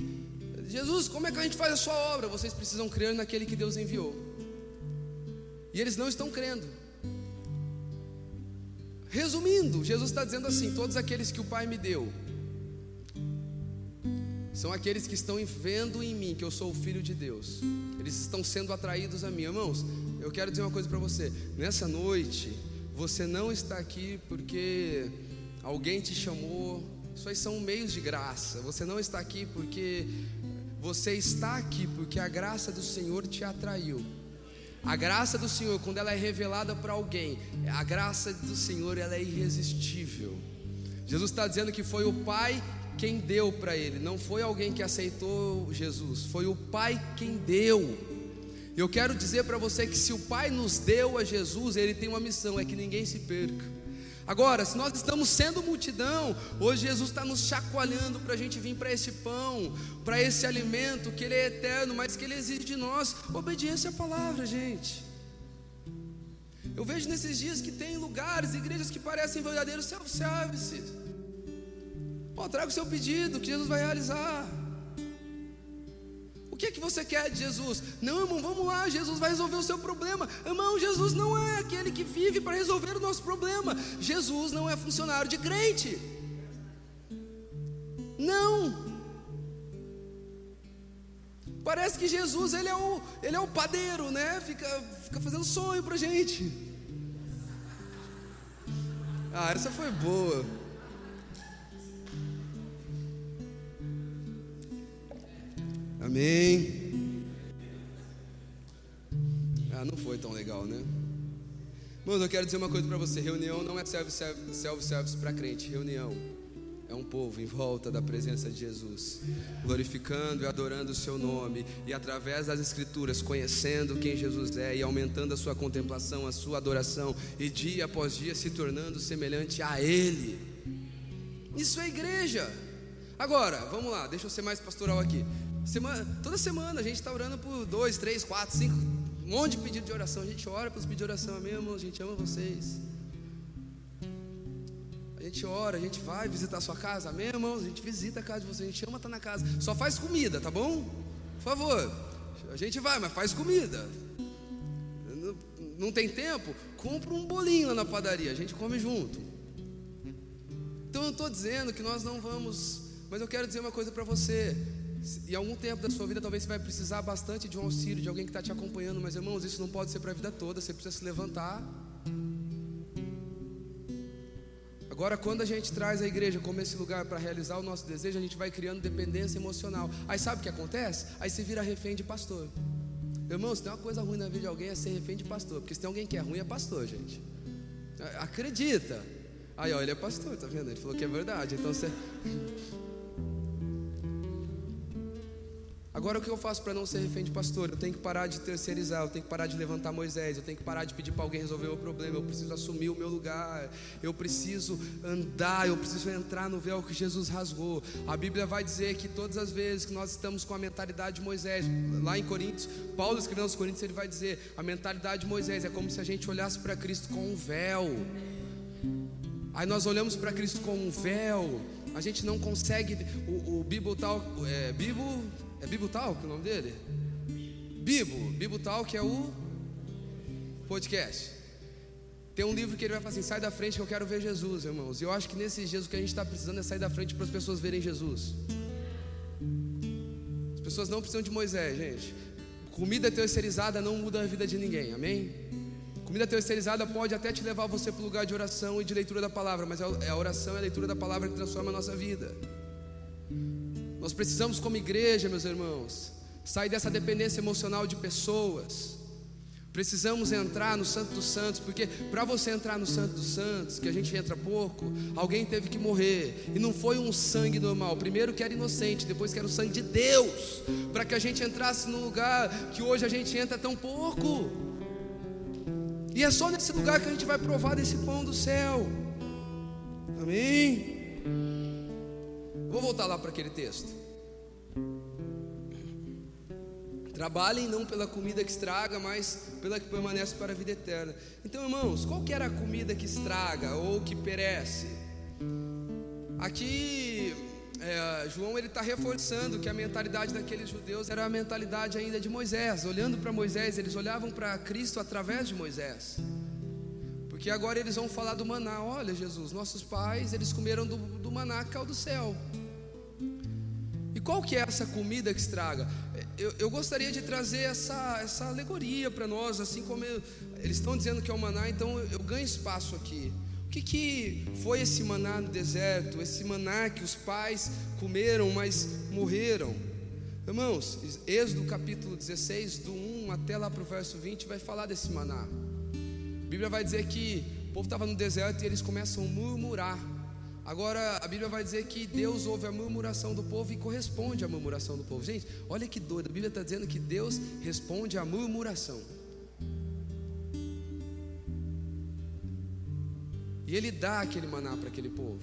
Jesus, como é que a gente faz a sua obra? Vocês precisam crer naquele que Deus enviou. E eles não estão crendo. Resumindo, Jesus está dizendo assim: todos aqueles que o Pai me deu são aqueles que estão vendo em mim que eu sou o Filho de Deus. Eles estão sendo atraídos a mim. Irmãos, eu quero dizer uma coisa para você: nessa noite, você não está aqui porque alguém te chamou. Isso aí são meios de graça. Você não está aqui porque você está aqui porque a graça do Senhor te atraiu. A graça do Senhor, quando ela é revelada para alguém, a graça do Senhor ela é irresistível. Jesus está dizendo que foi o Pai quem deu para ele, não foi alguém que aceitou Jesus, foi o Pai quem deu. Eu quero dizer para você que se o Pai nos deu a Jesus, ele tem uma missão, é que ninguém se perca. Agora, se nós estamos sendo multidão, hoje Jesus está nos chacoalhando para a gente vir para esse pão, para esse alimento que Ele é eterno, mas que Ele exige de nós obediência à palavra, gente. Eu vejo nesses dias que tem lugares, igrejas que parecem verdadeiros self-service. Oh, traga o seu pedido, que Jesus vai realizar que é que você quer de Jesus? Não, irmão, vamos lá, Jesus vai resolver o seu problema. Irmão, Jesus não é aquele que vive para resolver o nosso problema. Jesus não é funcionário de crente. Não. Parece que Jesus ele é o, ele é o padeiro, né? Fica, fica fazendo sonho para gente. Ah, essa foi boa. Amém. Ah, não foi tão legal, né? Mas eu quero dizer uma coisa para você: reunião não é self-service para crente, reunião é um povo em volta da presença de Jesus, glorificando e adorando o seu nome, e através das Escrituras, conhecendo quem Jesus é e aumentando a sua contemplação, a sua adoração, e dia após dia se tornando semelhante a Ele. Isso é igreja. Agora, vamos lá, deixa eu ser mais pastoral aqui. Semana, toda semana a gente está orando por dois, três, quatro, cinco, um monte de pedido de oração. A gente ora para os pedidos de oração, amém, irmãos? A gente ama vocês. A gente ora, a gente vai visitar a sua casa, amém, irmãos? A gente visita a casa de vocês, a gente ama estar na casa. Só faz comida, tá bom? Por favor. A gente vai, mas faz comida. Não, não tem tempo? Compra um bolinho lá na padaria, a gente come junto. Então eu estou dizendo que nós não vamos, mas eu quero dizer uma coisa para você. Em algum tempo da sua vida, talvez você vai precisar bastante de um auxílio, de alguém que está te acompanhando, mas irmãos, isso não pode ser para a vida toda, você precisa se levantar. Agora, quando a gente traz a igreja como esse lugar para realizar o nosso desejo, a gente vai criando dependência emocional. Aí sabe o que acontece? Aí você vira refém de pastor. Irmão, se tem uma coisa ruim na vida de alguém é ser refém de pastor, porque se tem alguém que é ruim é pastor, gente. Acredita. Aí, ó, ele é pastor, tá vendo? Ele falou que é verdade. Então você Agora o que eu faço para não ser refém de pastor? Eu tenho que parar de terceirizar, eu tenho que parar de levantar Moisés, eu tenho que parar de pedir para alguém resolver o problema, eu preciso assumir o meu lugar, eu preciso andar, eu preciso entrar no véu que Jesus rasgou. A Bíblia vai dizer que todas as vezes que nós estamos com a mentalidade de Moisés, lá em Coríntios, Paulo escrevendo aos Coríntios, ele vai dizer: a mentalidade de Moisés é como se a gente olhasse para Cristo com um véu. Aí nós olhamos para Cristo com um véu, a gente não consegue. O, o Bibo tal, é, Bibo é Bibo Talk o nome dele? Bibo. Bibo Talk é o podcast. Tem um livro que ele vai falar assim: sai da frente que eu quero ver Jesus, irmãos. E eu acho que nesses dias o que a gente está precisando é sair da frente para as pessoas verem Jesus. As pessoas não precisam de Moisés, gente. Comida terceirizada não muda a vida de ninguém, amém? Comida terceirizada pode até te levar você para o lugar de oração e de leitura da palavra, mas é a oração e a leitura da palavra que transforma a nossa vida. Nós precisamos, como igreja, meus irmãos, sair dessa dependência emocional de pessoas. Precisamos entrar no Santo dos Santos, porque para você entrar no Santo dos Santos, que a gente entra pouco, alguém teve que morrer, e não foi um sangue normal. Primeiro que era inocente, depois que era o sangue de Deus, para que a gente entrasse num lugar que hoje a gente entra tão pouco. E é só nesse lugar que a gente vai provar desse pão do céu. Amém. Vou voltar lá para aquele texto. Trabalhem não pela comida que estraga, mas pela que permanece para a vida eterna. Então, irmãos, qual que era a comida que estraga ou que perece? Aqui, é, João ele está reforçando que a mentalidade daqueles judeus era a mentalidade ainda de Moisés. Olhando para Moisés, eles olhavam para Cristo através de Moisés. Porque agora eles vão falar do maná. Olha, Jesus, nossos pais, eles comeram do, do maná que caiu do céu. Qual que é essa comida que estraga? Eu, eu gostaria de trazer essa, essa alegoria para nós, assim como eu, eles estão dizendo que é o maná, então eu, eu ganho espaço aqui. O que, que foi esse maná no deserto? Esse maná que os pais comeram, mas morreram? Irmãos, Êxodo capítulo 16, do 1 até lá para o verso 20, vai falar desse maná. A Bíblia vai dizer que o povo estava no deserto e eles começam a murmurar. Agora a Bíblia vai dizer que Deus ouve a murmuração do povo e corresponde à murmuração do povo. Gente, olha que doido, a Bíblia está dizendo que Deus responde à murmuração. E Ele dá aquele maná para aquele povo.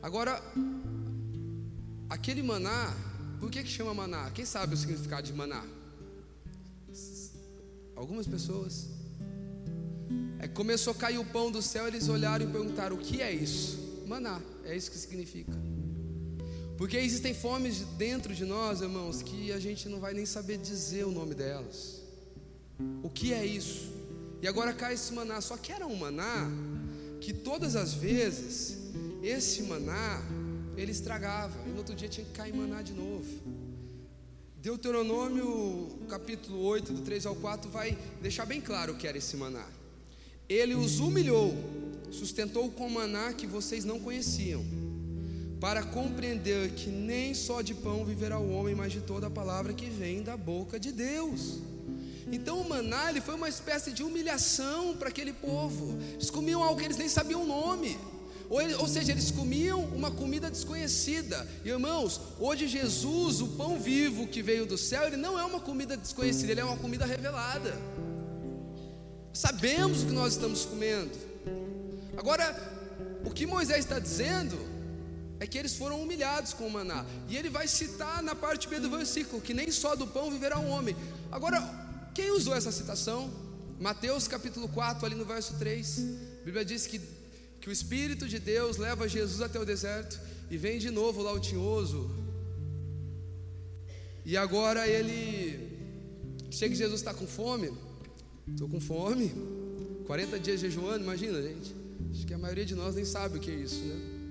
Agora, aquele maná, por que, que chama maná? Quem sabe o significado de maná? Algumas pessoas. É começou a cair o pão do céu, eles olharam e perguntaram: o que é isso? Maná, é isso que significa. Porque existem fomes dentro de nós, irmãos, que a gente não vai nem saber dizer o nome delas. O que é isso? E agora cai esse maná, só que era um maná que todas as vezes esse maná ele estragava, e no outro dia tinha que cair maná de novo. Deuteronômio capítulo 8, do 3 ao 4, vai deixar bem claro o que era esse maná. Ele os humilhou sustentou com maná que vocês não conheciam, para compreender que nem só de pão viverá o homem, mas de toda a palavra que vem da boca de Deus. Então o maná ele foi uma espécie de humilhação para aquele povo. Eles comiam algo que eles nem sabiam o nome. Ou, ou, seja, eles comiam uma comida desconhecida. Irmãos, hoje Jesus, o pão vivo que veio do céu, ele não é uma comida desconhecida, ele é uma comida revelada. Sabemos o que nós estamos comendo. Agora, o que Moisés está dizendo é que eles foram humilhados com o maná. E ele vai citar na parte B do versículo que nem só do pão viverá um homem. Agora, quem usou essa citação? Mateus capítulo 4, ali no verso 3. A Bíblia diz que, que o Espírito de Deus leva Jesus até o deserto e vem de novo lá o tinhoso. E agora ele chega que Jesus está com fome. Estou com fome. 40 dias jejuando, imagina, gente. Acho que a maioria de nós nem sabe o que é isso, né?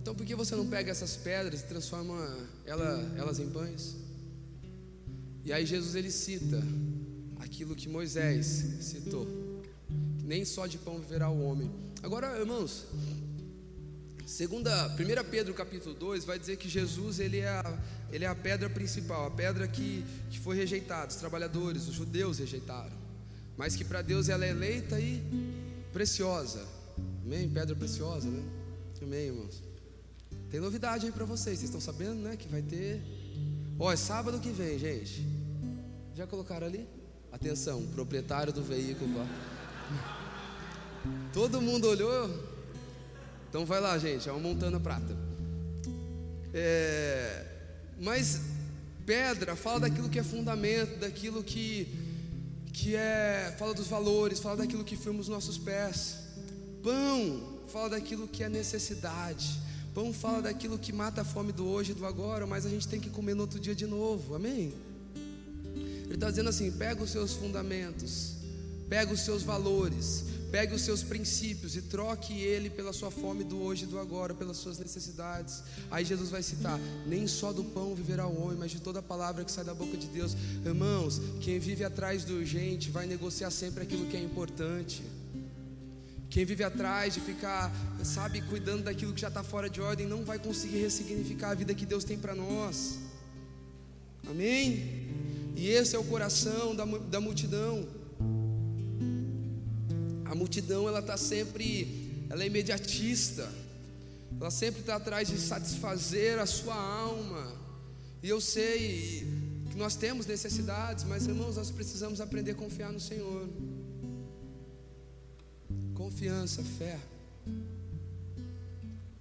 Então por que você não pega essas pedras e transforma ela, elas em pães? E aí Jesus ele cita aquilo que Moisés citou, que nem só de pão viverá o homem. Agora, irmãos, segunda, 1 Pedro capítulo 2 vai dizer que Jesus ele é a, ele é a pedra principal, a pedra que, que foi rejeitada, os trabalhadores, os judeus rejeitaram, mas que para Deus ela é eleita e preciosa. Amém? Pedra preciosa, né? Amém, irmãos. Tem novidade aí para vocês. Vocês estão sabendo, né? Que vai ter. Ó, é sábado que vem, gente. Já colocaram ali? Atenção, proprietário do veículo. Todo mundo olhou. Então vai lá, gente. É uma montana prata. É... Mas pedra fala daquilo que é fundamento, daquilo que que é fala dos valores, fala daquilo que firma os nossos pés. Pão fala daquilo que é necessidade. Pão fala daquilo que mata a fome do hoje e do agora, mas a gente tem que comer no outro dia de novo. Amém? Ele está dizendo assim: pega os seus fundamentos, pega os seus valores, Pegue os seus princípios e troque ele pela sua fome do hoje e do agora, pelas suas necessidades. Aí Jesus vai citar: nem só do pão viverá o homem, mas de toda a palavra que sai da boca de Deus. Irmãos, quem vive atrás do urgente vai negociar sempre aquilo que é importante. Quem vive atrás de ficar, sabe, cuidando daquilo que já está fora de ordem, não vai conseguir ressignificar a vida que Deus tem para nós. Amém? E esse é o coração da, da multidão. A multidão ela está sempre, ela é imediatista. Ela sempre está atrás de satisfazer a sua alma. E eu sei que nós temos necessidades, mas irmãos, nós precisamos aprender a confiar no Senhor. Confiança, fé.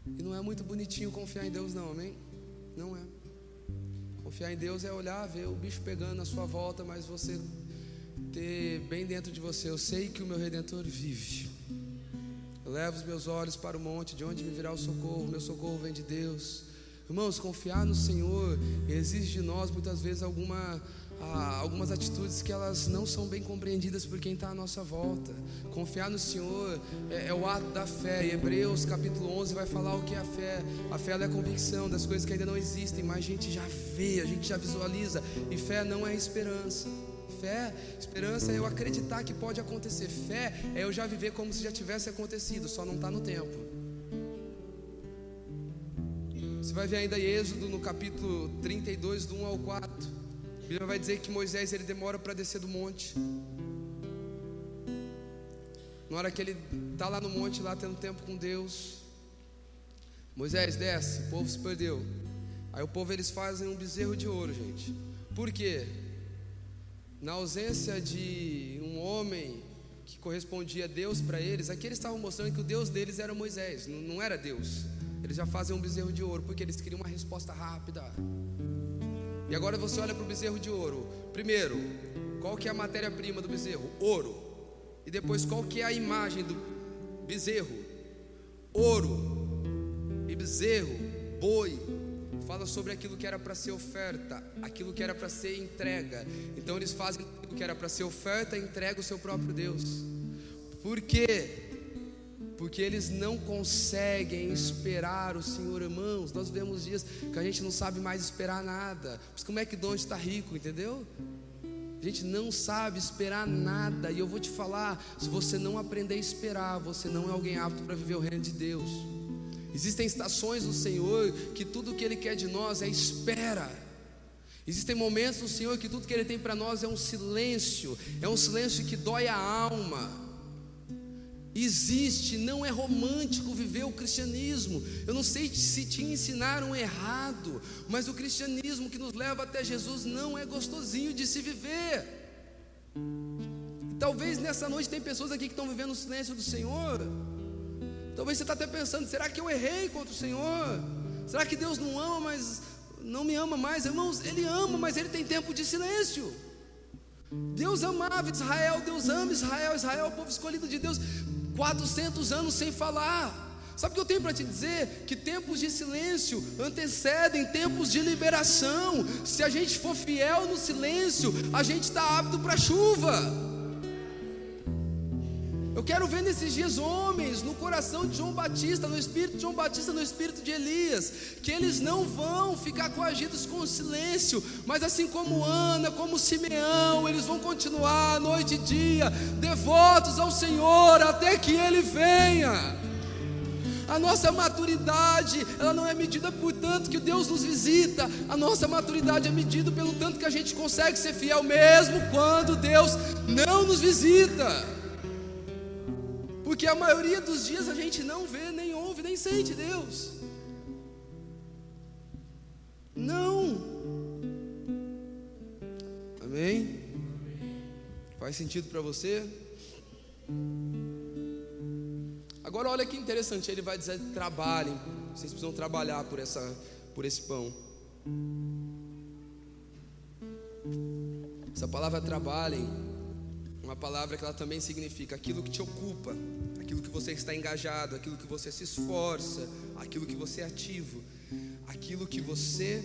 E não é muito bonitinho confiar em Deus, não, amém? Não é. Confiar em Deus é olhar, ver o bicho pegando na sua volta, mas você ter bem dentro de você: eu sei que o meu redentor vive. Eu levo os meus olhos para o monte, de onde me virá o socorro. Meu socorro vem de Deus. Irmãos, confiar no Senhor exige de nós muitas vezes alguma algumas atitudes que elas não são bem compreendidas por quem está à nossa volta. Confiar no Senhor é, é, o ato da fé. Em Hebreus capítulo 11 vai falar o que é a fé. A fé é a convicção das coisas que ainda não existem, mas a gente já vê, a gente já visualiza. E fé não é esperança. Fé, esperança é eu acreditar que pode acontecer. Fé é eu já viver como se já tivesse acontecido, só não está no tempo. Você vai ver ainda Êxodo no capítulo 32, do 1 ao 4. A Bíblia vai dizer que Moisés ele demora para descer do monte. Na hora que ele está lá no monte, lá tendo tempo com Deus, Moisés desce, o povo se perdeu. Aí o povo eles fazem um bezerro de ouro, gente. Por quê? Na ausência de um homem que correspondia a Deus para eles, aqui eles estavam mostrando que o Deus deles era Moisés, não, era Deus. Eles já fazem um bezerro de ouro porque eles queriam uma resposta rápida. E agora você olha para o bezerro de ouro. Primeiro, qual que é a matéria-prima do bezerro? Ouro. E depois qual que é a imagem do bezerro? Ouro. E bezerro, boi. Fala sobre aquilo que era para ser oferta, aquilo que era para ser entrega. Então eles fazem aquilo que era para ser oferta, entrega o seu próprio Deus. Por quê? porque eles não conseguem esperar o Senhor, irmãos. Nós vivemos dias que a gente não sabe mais esperar nada. Mas como é que Dom está rico, entendeu? A gente não sabe esperar nada. E eu vou te falar: se você não aprender a esperar, você não é alguém apto para viver o reino de Deus. Existem estações no Senhor que tudo que Ele quer de nós é espera. Existem momentos no Senhor que tudo que Ele tem para nós é um silêncio, é um silêncio que dói a alma. Existe, não é romântico viver o cristianismo. Eu não sei se te ensinaram errado, mas o cristianismo que nos leva até Jesus não é gostosinho de se viver. Talvez nessa noite tem pessoas aqui que estão vivendo o silêncio do Senhor. Talvez você está até pensando: será que eu errei contra o Senhor? Será que Deus não ama, mas não me ama mais? Irmãos, Ele ama, mas Ele tem tempo de silêncio. Deus amava Israel, Deus ama Israel, Israel é o povo escolhido de Deus. 400 anos sem falar. Sabe o que eu tenho para te dizer? Que tempos de silêncio antecedem tempos de liberação. Se a gente for fiel no silêncio, a gente está apto para chuva. Eu quero ver nesses dias homens no coração de João Batista, no espírito de João Batista, no espírito de Elias, que eles não vão ficar coagidos com o silêncio, mas assim como Ana, como Simeão, eles vão continuar noite e dia, devotos ao Senhor até que Ele venha. A nossa maturidade, ela não é medida por tanto que Deus nos visita. A nossa maturidade é medida pelo tanto que a gente consegue ser fiel mesmo quando Deus não nos visita. Porque a maioria dos dias a gente não vê, nem ouve, nem sente Deus. Não. Amém? Faz sentido para você? Agora olha que interessante, ele vai dizer: trabalhem, vocês precisam trabalhar por essa, por esse pão. Essa palavra trabalhem uma palavra que ela também significa aquilo que te ocupa, aquilo que você está engajado, aquilo que você se esforça, aquilo que você é ativo, aquilo que você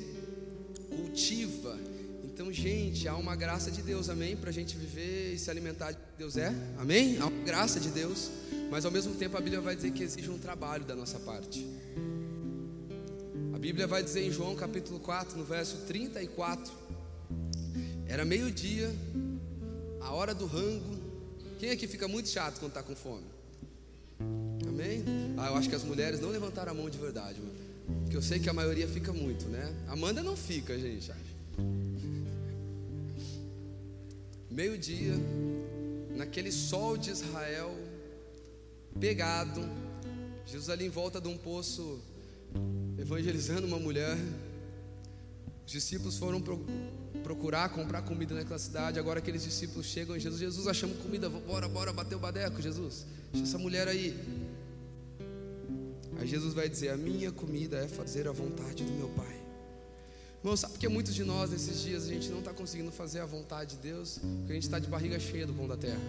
cultiva. Então, gente, há uma graça de Deus, amém? Para a gente viver e se alimentar de Deus, é? Amém? Há uma graça de Deus, mas ao mesmo tempo a Bíblia vai dizer que exige um trabalho da nossa parte. A Bíblia vai dizer em João capítulo 4, no verso 34, era meio-dia, a hora do rango. Quem aqui fica muito chato quando está com fome? Amém? Ah, eu acho que as mulheres não levantaram a mão de verdade, mano. Porque eu sei que a maioria fica muito, né? Amanda não fica, gente. Meio-dia, naquele sol de Israel, pegado, Jesus ali em volta de um poço, evangelizando uma mulher. Os discípulos foram procurar comprar comida naquela cidade. Agora aqueles discípulos chegam e Jesus, Jesus, achamos comida, bora, bora bater o badeco, Jesus. Deixa essa mulher aí. Aí Jesus vai dizer: A minha comida é fazer a vontade do meu Pai. Irmão, sabe porque muitos de nós nesses dias a gente não está conseguindo fazer a vontade de Deus? Porque a gente está de barriga cheia do pão da terra.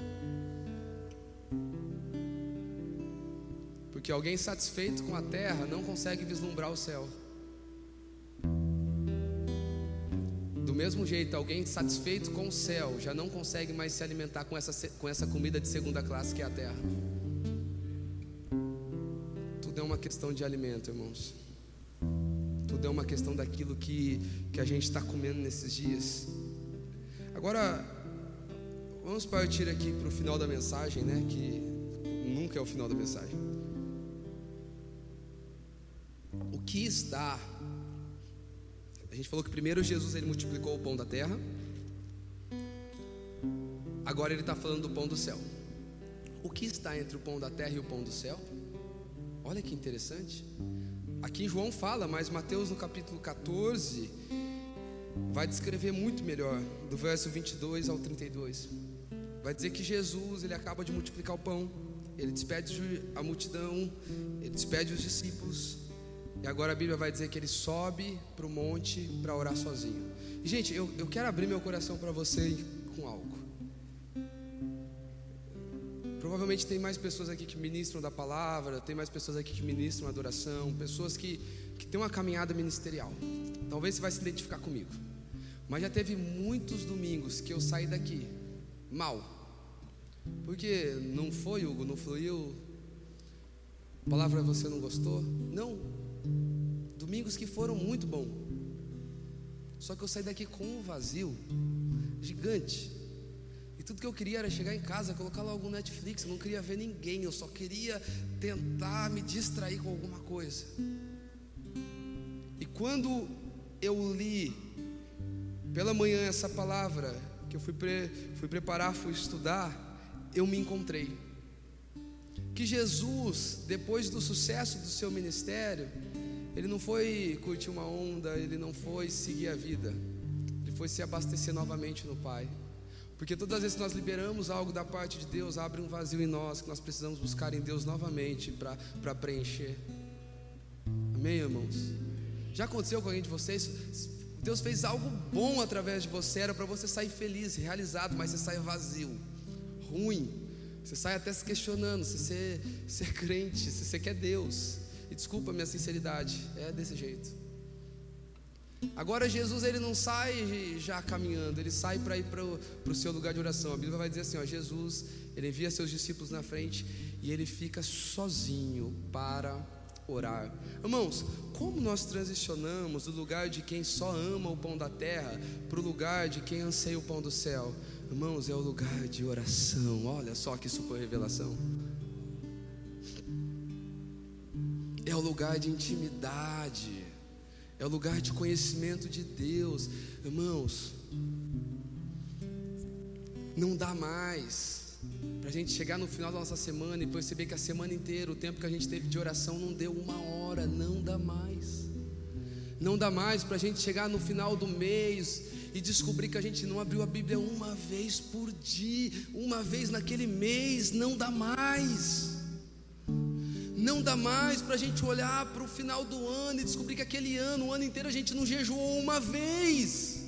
Porque alguém satisfeito com a terra não consegue vislumbrar o céu. Do mesmo jeito, alguém satisfeito com o céu já não consegue mais se alimentar com essa, com essa comida de segunda classe que é a terra. Tudo é uma questão de alimento, irmãos. Tudo é uma questão daquilo que, que a gente está comendo nesses dias. Agora, vamos partir aqui para o final da mensagem, né? Que nunca é o final da mensagem. O que está a gente falou que primeiro Jesus ele multiplicou o pão da terra. Agora ele está falando do pão do céu. O que está entre o pão da terra e o pão do céu? Olha que interessante. Aqui João fala, mas Mateus no capítulo 14 vai descrever muito melhor, do verso 22 ao 32. Vai dizer que Jesus, ele acaba de multiplicar o pão, ele despede a multidão, ele despede os discípulos, e agora a Bíblia vai dizer que ele sobe para o monte para orar sozinho. E, gente, eu, eu quero abrir meu coração para você com algo. Provavelmente tem mais pessoas aqui que ministram da palavra, tem mais pessoas aqui que ministram adoração, pessoas que, que têm uma caminhada ministerial. Talvez você vai se identificar comigo. Mas já teve muitos domingos que eu saí daqui mal. Porque não foi, Hugo, não fluiu. A palavra você não gostou? Não, Domingos que foram muito bom. Só que eu saí daqui com um vazio gigante. E tudo que eu queria era chegar em casa, colocar lá algum Netflix. Eu não queria ver ninguém. Eu só queria tentar me distrair com alguma coisa. E quando eu li pela manhã essa palavra, que eu fui, pre, fui preparar, fui estudar, eu me encontrei. Que Jesus, depois do sucesso do seu ministério, ele não foi curtir uma onda, ele não foi seguir a vida, ele foi se abastecer novamente no Pai. Porque todas as vezes que nós liberamos algo da parte de Deus, abre um vazio em nós que nós precisamos buscar em Deus novamente para preencher. Amém, irmãos? Já aconteceu com alguém de vocês? Deus fez algo bom através de você, era para você sair feliz, realizado, mas você sai vazio, ruim. Você sai até se questionando se você, se é crente, se você quer Deus. E desculpa a minha sinceridade, é desse jeito. Agora Jesus ele não sai já caminhando, ele sai para ir para o seu lugar de oração. A Bíblia vai dizer assim: ó, Jesus ele envia seus discípulos na frente e ele fica sozinho para orar. Irmãos, como nós transicionamos do lugar de quem só ama o pão da terra para o lugar de quem anseia o pão do céu? Irmãos, é o lugar de oração. Olha só que super revelação. É o lugar de intimidade, é o lugar de conhecimento de Deus. Irmãos, não dá mais para a gente chegar no final da nossa semana e perceber que a semana inteira, o tempo que a gente teve de oração, não deu uma hora, não dá mais. Não dá mais para a gente chegar no final do mês e descobrir que a gente não abriu a Bíblia uma vez por dia, uma vez naquele mês, não dá mais. Não dá mais para a gente olhar para o final do ano e descobrir que aquele ano, o ano inteiro, a gente não jejuou uma vez.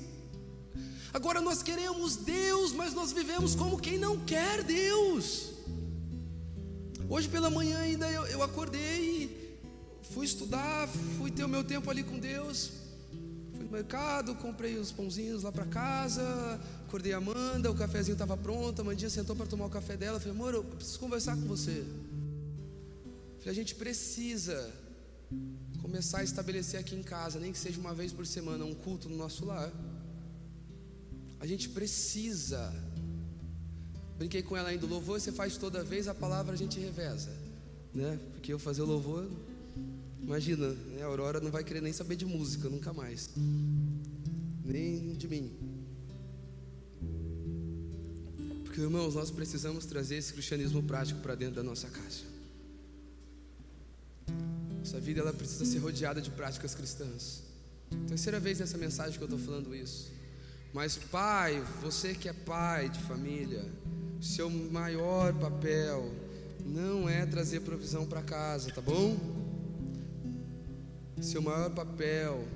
Agora nós queremos Deus, mas nós vivemos como quem não quer Deus. Hoje pela manhã ainda eu, eu acordei, fui estudar, fui ter o meu tempo ali com Deus. Fui no mercado, comprei os pãozinhos lá para casa, acordei a Amanda, o cafezinho estava pronto, a Mandinha sentou para tomar o café dela. Falei, amor, eu preciso conversar com você que a gente precisa começar a estabelecer aqui em casa, nem que seja uma vez por semana, um culto no nosso lar. A gente precisa. Brinquei com ela ainda, louvor você faz toda vez, a palavra a gente reveza, né? Porque eu fazer o louvor, imagina, né? a Aurora não vai querer nem saber de música, nunca mais, nem de mim. Porque irmãos, nós precisamos trazer esse cristianismo prático para dentro da nossa casa. Sua vida ela precisa ser rodeada de práticas cristãs. Terceira vez nessa mensagem que eu estou falando isso. Mas pai, você que é pai de família, seu maior papel não é trazer provisão para casa, tá bom? Seu maior papel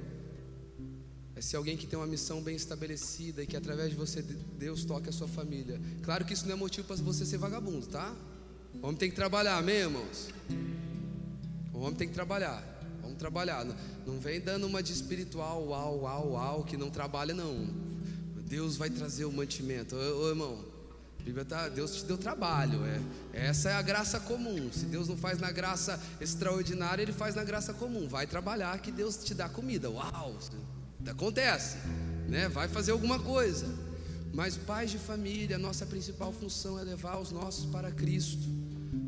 é ser alguém que tem uma missão bem estabelecida e que através de você Deus toque a sua família. Claro que isso não é motivo para você ser vagabundo, tá? O homem tem que trabalhar, amém, irmãos? O homem tem que trabalhar. vamos trabalhar. Não, vem dando uma de espiritual, uau, uau, uau, que não trabalha, não. Deus vai trazer o mantimento. Ô, ô irmão, Bíblia tá, Deus te deu trabalho, é. Essa é a graça comum. Se Deus não faz na graça extraordinária, Ele faz na graça comum. Vai trabalhar que Deus te dá comida. Uau! Acontece, né? Vai fazer alguma coisa. Mas pais de família, nossa principal função é levar os nossos para Cristo.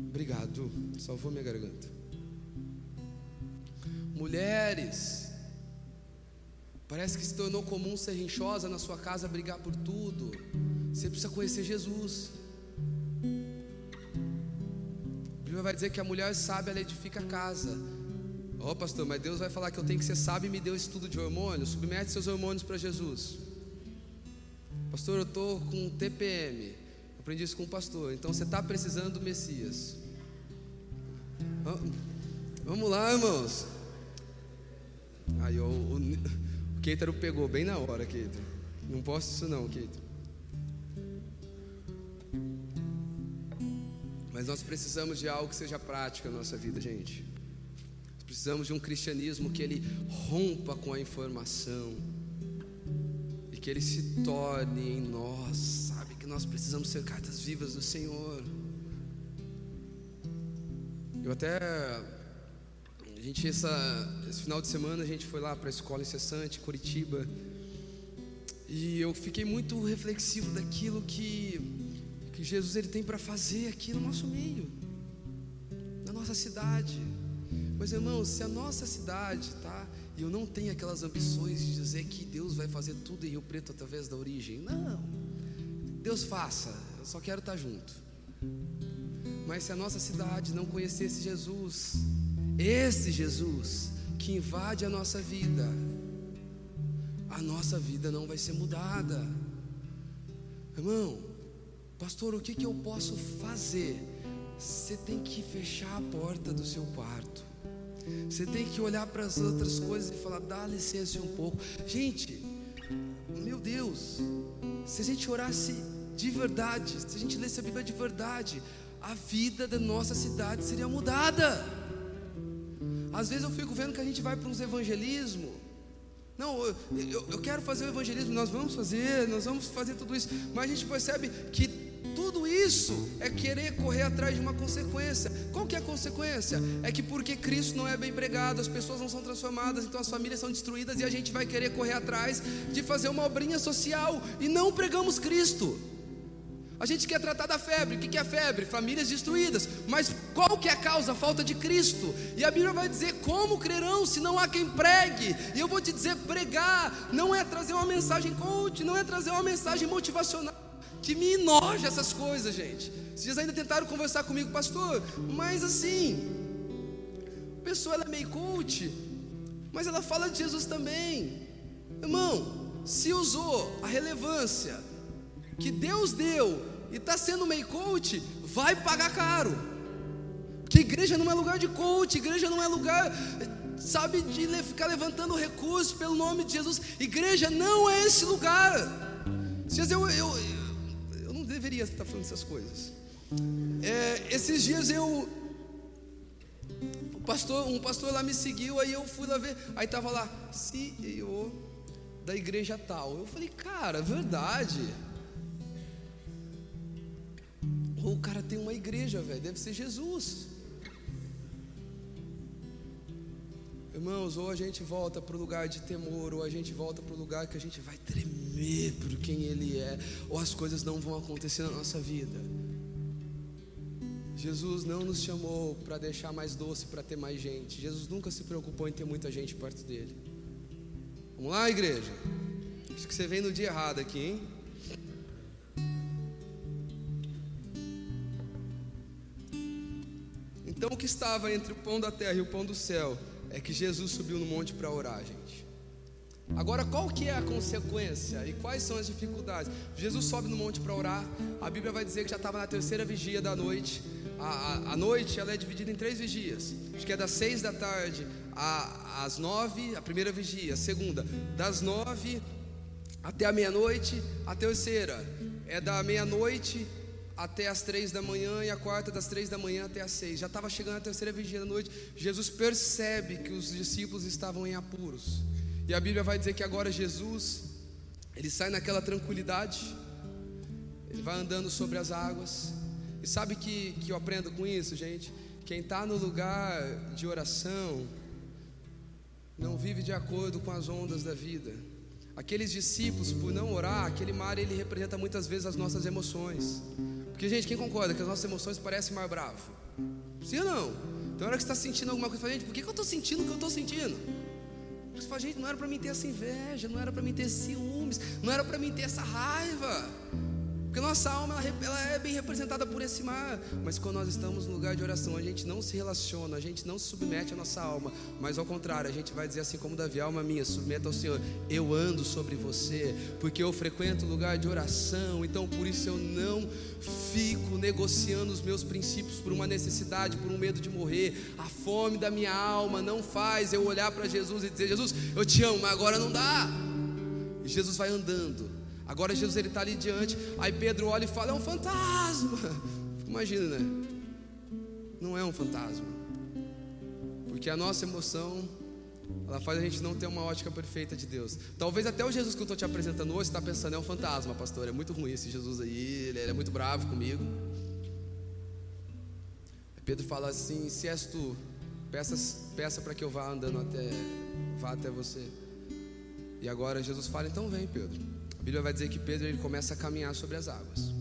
Obrigado, salvou minha garganta. Mulheres, parece que se tornou comum ser rinchosa na sua casa, brigar por tudo. Você precisa conhecer Jesus. A Bíblia vai dizer que a mulher sábia ela edifica a casa. Ó oh, pastor, mas Deus vai falar que eu tenho que ser sábio e me deu estudo de hormônios. Submete seus hormônios para Jesus. Pastor, eu estou com TPM. Aprendi isso com o pastor. Então você está precisando do Messias. Vamos lá, irmãos. Aí o, o, o Keitaro pegou bem na hora, Keitaro. Não posso isso não, Keitaro. Mas nós precisamos de algo que seja prático na nossa vida, gente. Nós precisamos de um cristianismo que ele rompa com a informação e que ele se torne em nós, sabe? Que nós precisamos ser cartas vivas do Senhor. Eu até gente essa, esse final de semana a gente foi lá para a escola incessante Curitiba e eu fiquei muito reflexivo daquilo que que Jesus ele tem para fazer aqui no nosso meio, na nossa cidade. Mas irmãos, se a nossa cidade, tá? Eu não tenho aquelas ambições de dizer que Deus vai fazer tudo em Rio Preto através da origem. Não. Deus faça, eu só quero estar junto. Mas se a nossa cidade não conhecesse Jesus, esse Jesus que invade a nossa vida, a nossa vida não vai ser mudada. Irmão, Pastor, o que, que eu posso fazer? Você tem que fechar a porta do seu quarto. Você tem que olhar para as outras coisas e falar: dá licença um pouco. Gente, meu Deus, se a gente orasse de verdade, se a gente lesse a Bíblia de verdade, a vida da nossa cidade seria mudada. Às vezes eu fico vendo que a gente vai para uns evangelismo. Não, eu, eu, eu quero fazer o evangelismo, nós vamos fazer, nós vamos fazer tudo isso, mas a gente percebe que tudo isso é querer correr atrás de uma consequência. Qual que é a consequência? É que porque Cristo não é bem pregado, as pessoas não são transformadas, então as famílias são destruídas e a gente vai querer correr atrás de fazer uma obrinha social e não pregamos Cristo. A gente quer tratar da febre. O que é febre? Famílias destruídas. Mas qual que é a causa? A falta de Cristo. E a Bíblia vai dizer: como crerão se não há quem pregue? E eu vou te dizer: pregar não é trazer uma mensagem coach, não é trazer uma mensagem motivacional que me enoja essas coisas, gente. Vocês ainda tentaram conversar comigo, pastor, mas assim, a pessoa ela é meio coach, mas ela fala de Jesus também. Irmão, se usou a relevância que Deus deu e está sendo meio coach, vai pagar caro. Porque igreja não é lugar de coach, igreja não é lugar, sabe, de ficar levantando recursos pelo nome de Jesus. Igreja não é esse lugar. Às eu, eu, deveria estar falando essas coisas. É, esses dias eu. O pastor, um pastor lá me seguiu, aí eu fui lá ver. Aí tava lá, CEO da igreja tal. Eu falei, cara, verdade. O cara tem uma igreja, velho, deve ser Jesus. Irmãos, ou a gente volta para o lugar de temor, ou a gente volta para o lugar que a gente vai tremer por quem Ele é, ou as coisas não vão acontecer na nossa vida. Jesus não nos chamou para deixar mais doce, para ter mais gente. Jesus nunca se preocupou em ter muita gente perto dele. Vamos lá, igreja? Acho que você vem no dia errado aqui, hein? Que estava entre o pão da terra e o pão do céu é que Jesus subiu no monte para orar, gente. Agora, qual que é a consequência e quais são as dificuldades? Jesus sobe no monte para orar. A Bíblia vai dizer que já estava na terceira vigia da noite. A, a, a, noite ela é dividida em três vigias. Acho que é das seis da tarde às nove, a primeira vigia. A segunda, das nove até a meia-noite. A terceira é da meia-noite até as três da manhã e a quarta das três da manhã até as seis. Já estava chegando a terceira vigília da noite. Jesus percebe que os discípulos estavam em apuros. E a Bíblia vai dizer que agora Jesus, ele sai naquela tranquilidade, ele vai andando sobre as águas. E sabe que, que eu aprendo com isso, gente? Quem está no lugar de oração não vive de acordo com as ondas da vida. Aqueles discípulos, por não orar, aquele mar ele representa muitas vezes as nossas emoções. Porque, gente, quem concorda que as nossas emoções parecem mar bravo? Sim ou não? Então, hora que você está sentindo alguma coisa, fala, gente, por que, que eu estou sentindo o que eu estou sentindo? Você fala, gente, não era para mim ter essa inveja, não era para mim ter ciúmes, não era para mim ter essa raiva. Porque nossa alma ela, é bem representada por esse mar. Mas quando nós estamos no lugar de oração, a gente não se relaciona, a gente não se submete à nossa alma. Mas ao contrário, a gente vai dizer assim como Davi, alma minha, submeta ao Senhor. Eu ando sobre você, porque eu frequento o lugar de oração. Então por isso eu não fico negociando os meus princípios por uma necessidade, por um medo de morrer. A fome da minha alma não faz eu olhar para Jesus e dizer, Jesus, eu te amo, mas agora não dá. E Jesus vai andando Agora Jesus ele está ali diante, aí Pedro olha e fala: é um fantasma. Imagina, né? Não é um fantasma, porque a nossa emoção ela faz a gente não ter uma ótica perfeita de Deus. Talvez até o Jesus que eu estou te apresentando hoje está pensando é um fantasma, pastor. É muito ruim esse Jesus aí, ele é muito bravo comigo. Pedro fala assim: se és tu, peça, peça para que eu vá andando até, vá até você. E agora Jesus fala: então vem, Pedro. A Bíblia vai dizer que Pedro ele começa a caminhar sobre as águas.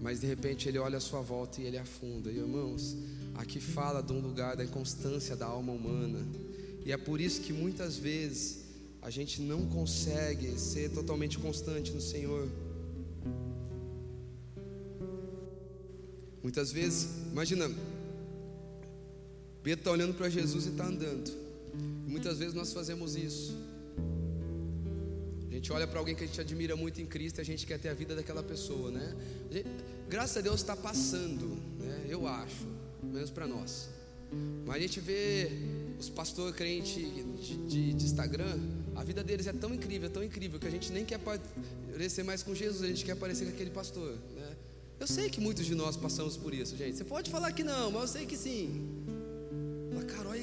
Mas de repente ele olha à sua volta e ele afunda. E irmãos, aqui fala de um lugar da inconstância da alma humana. E é por isso que muitas vezes a gente não consegue ser totalmente constante no Senhor. Muitas vezes, imagina, Pedro está olhando para Jesus e está andando. Muitas vezes nós fazemos isso gente olha para alguém que a gente admira muito em Cristo e a gente quer ter a vida daquela pessoa, né? Gente, graças a Deus está passando, né? Eu acho, menos para nós. Mas a gente vê os pastores crentes de, de, de, Instagram, a vida deles é tão incrível, tão incrível, que a gente nem quer parecer mais com Jesus, a gente quer parecer com aquele pastor, né? Eu sei que muitos de nós passamos por isso, gente. Você pode falar que não, mas eu sei que sim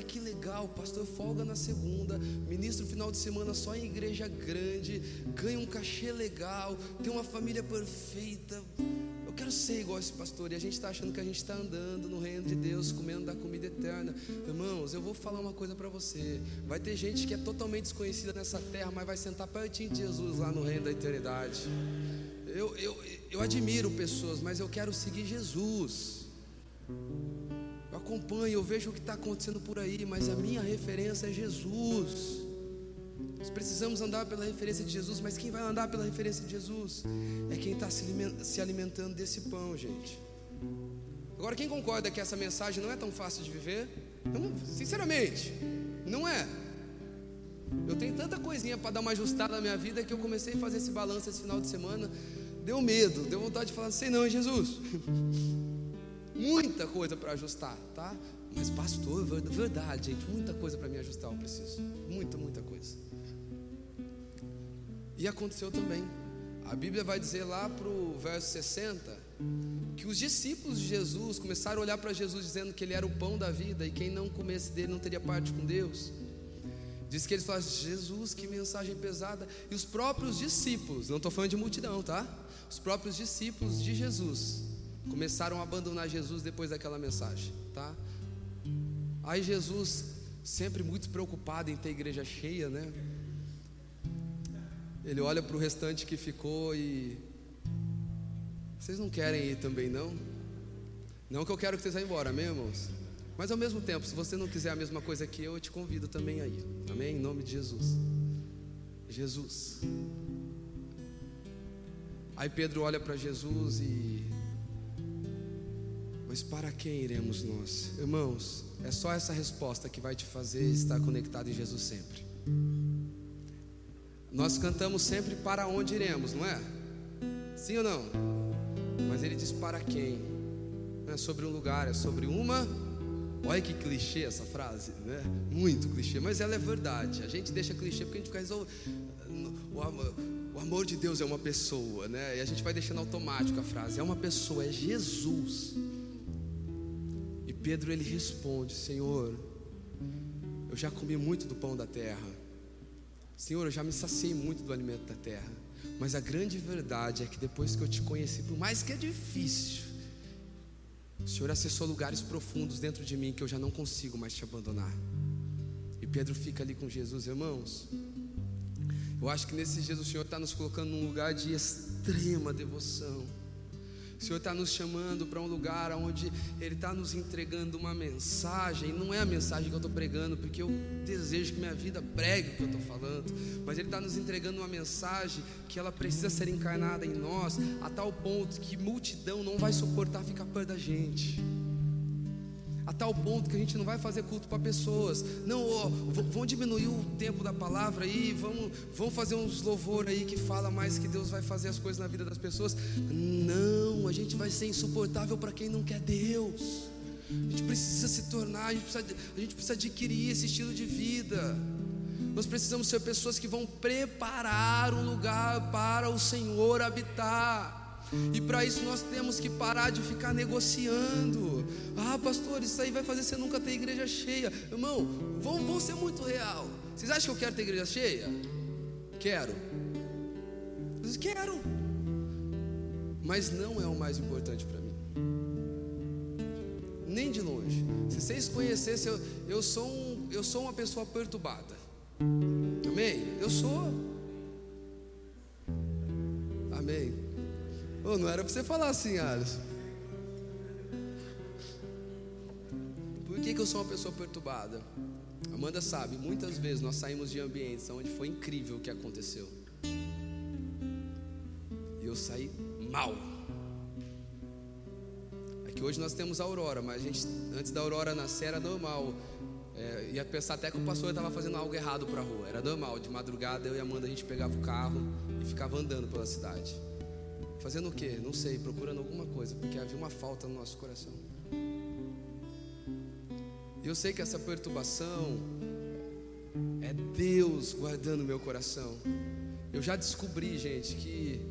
que legal, pastor folga na segunda, ministro final de semana só em igreja grande, ganha um cachê legal, tem uma família perfeita. Eu quero ser igual esse pastor. E a gente está achando que a gente está andando no reino de Deus, comendo da comida eterna. Irmãos, eu vou falar uma coisa para você. Vai ter gente que é totalmente desconhecida nessa terra, mas vai sentar pertinho de Jesus lá no reino da eternidade. Eu, eu, eu admiro pessoas, mas eu quero seguir Jesus acompanho, eu vejo o que está acontecendo por aí, mas a minha referência é Jesus. Nós precisamos andar pela referência de Jesus, mas quem vai andar pela referência de Jesus é quem está se alimentando desse pão, gente. Agora, quem concorda que essa mensagem não é tão fácil de viver? Não, sinceramente, não é. Eu tenho tanta coisinha para dar uma ajustada na minha vida que eu comecei a fazer esse balanço esse final de semana. Deu medo, deu vontade de falar, sei não, é Jesus. muita coisa para ajustar, tá? Mas pastor, verdade, gente, muita coisa para me ajustar eu preciso. Muita, muita coisa. E aconteceu também. A Bíblia vai dizer lá para o verso 60 que os discípulos de Jesus começaram a olhar para Jesus dizendo que ele era o pão da vida e quem não comesse dele não teria parte com Deus. Diz que eles falaram, Jesus, que mensagem pesada. E os próprios discípulos, não estou falando de multidão, tá? Os próprios discípulos de Jesus começaram a abandonar Jesus depois daquela mensagem, tá? Aí Jesus, sempre muito preocupado em ter igreja cheia, né? Ele olha para o restante que ficou e vocês não querem ir também não? Não que eu quero que vocês vá embora, amém, irmãos? Mas ao mesmo tempo, se você não quiser a mesma coisa que eu, eu te convido também aí. Amém? Em nome de Jesus. Jesus. Aí Pedro olha para Jesus e mas para quem iremos nós? Irmãos, é só essa resposta que vai te fazer estar conectado em Jesus sempre. Nós cantamos sempre para onde iremos, não é? Sim ou não? Mas ele diz para quem? Não é sobre um lugar, é sobre uma Olha que clichê essa frase, né? Muito clichê, mas ela é verdade. A gente deixa clichê porque a gente fica resolvendo. O amor, o amor de Deus é uma pessoa, né? E a gente vai deixando automático a frase. É uma pessoa, é Jesus. Pedro ele responde: Senhor, eu já comi muito do pão da terra. Senhor, eu já me saciei muito do alimento da terra. Mas a grande verdade é que depois que eu te conheci, por mais que é difícil, o Senhor acessou lugares profundos dentro de mim que eu já não consigo mais te abandonar. E Pedro fica ali com Jesus, irmãos. Eu acho que nesses dias o Senhor está nos colocando num lugar de extrema devoção. O Senhor está nos chamando para um lugar onde Ele está nos entregando uma mensagem. Não é a mensagem que eu estou pregando, porque eu desejo que minha vida pregue o que eu estou falando. Mas Ele está nos entregando uma mensagem que ela precisa ser encarnada em nós, a tal ponto que multidão não vai suportar ficar perto da gente a tal ponto que a gente não vai fazer culto para pessoas. Não, ó, vão diminuir o tempo da palavra aí, vamos, vamos fazer uns louvor aí que fala mais que Deus vai fazer as coisas na vida das pessoas. Não, a gente vai ser insuportável para quem não quer Deus. A gente precisa se tornar, a gente precisa, a gente precisa adquirir esse estilo de vida. Nós precisamos ser pessoas que vão preparar um lugar para o Senhor habitar. E para isso nós temos que parar de ficar negociando. Ah, pastor, isso aí vai fazer você nunca ter igreja cheia. Irmão, vamos, ser muito real. Vocês acham que eu quero ter igreja cheia? Quero. Eu quero. Mas não é o mais importante para mim. Nem de longe. Se vocês conhecessem, eu, eu, sou um, eu sou uma pessoa perturbada. Amém? Eu sou. Amém. Oh, não era para você falar assim, Alisson. Por que, que eu sou uma pessoa perturbada? Amanda sabe, muitas vezes nós saímos de ambientes onde foi incrível o que aconteceu. E eu saí mal. É que hoje nós temos a Aurora, mas a gente, antes da Aurora nascer era normal. É, ia pensar até que o pastor estava fazendo algo errado para a rua. Era normal, de madrugada eu e Amanda a gente pegava o carro e ficava andando pela cidade. Fazendo o quê? Não sei, procurando alguma coisa, porque havia uma falta no nosso coração. E eu sei que essa perturbação é Deus guardando meu coração. Eu já descobri, gente, que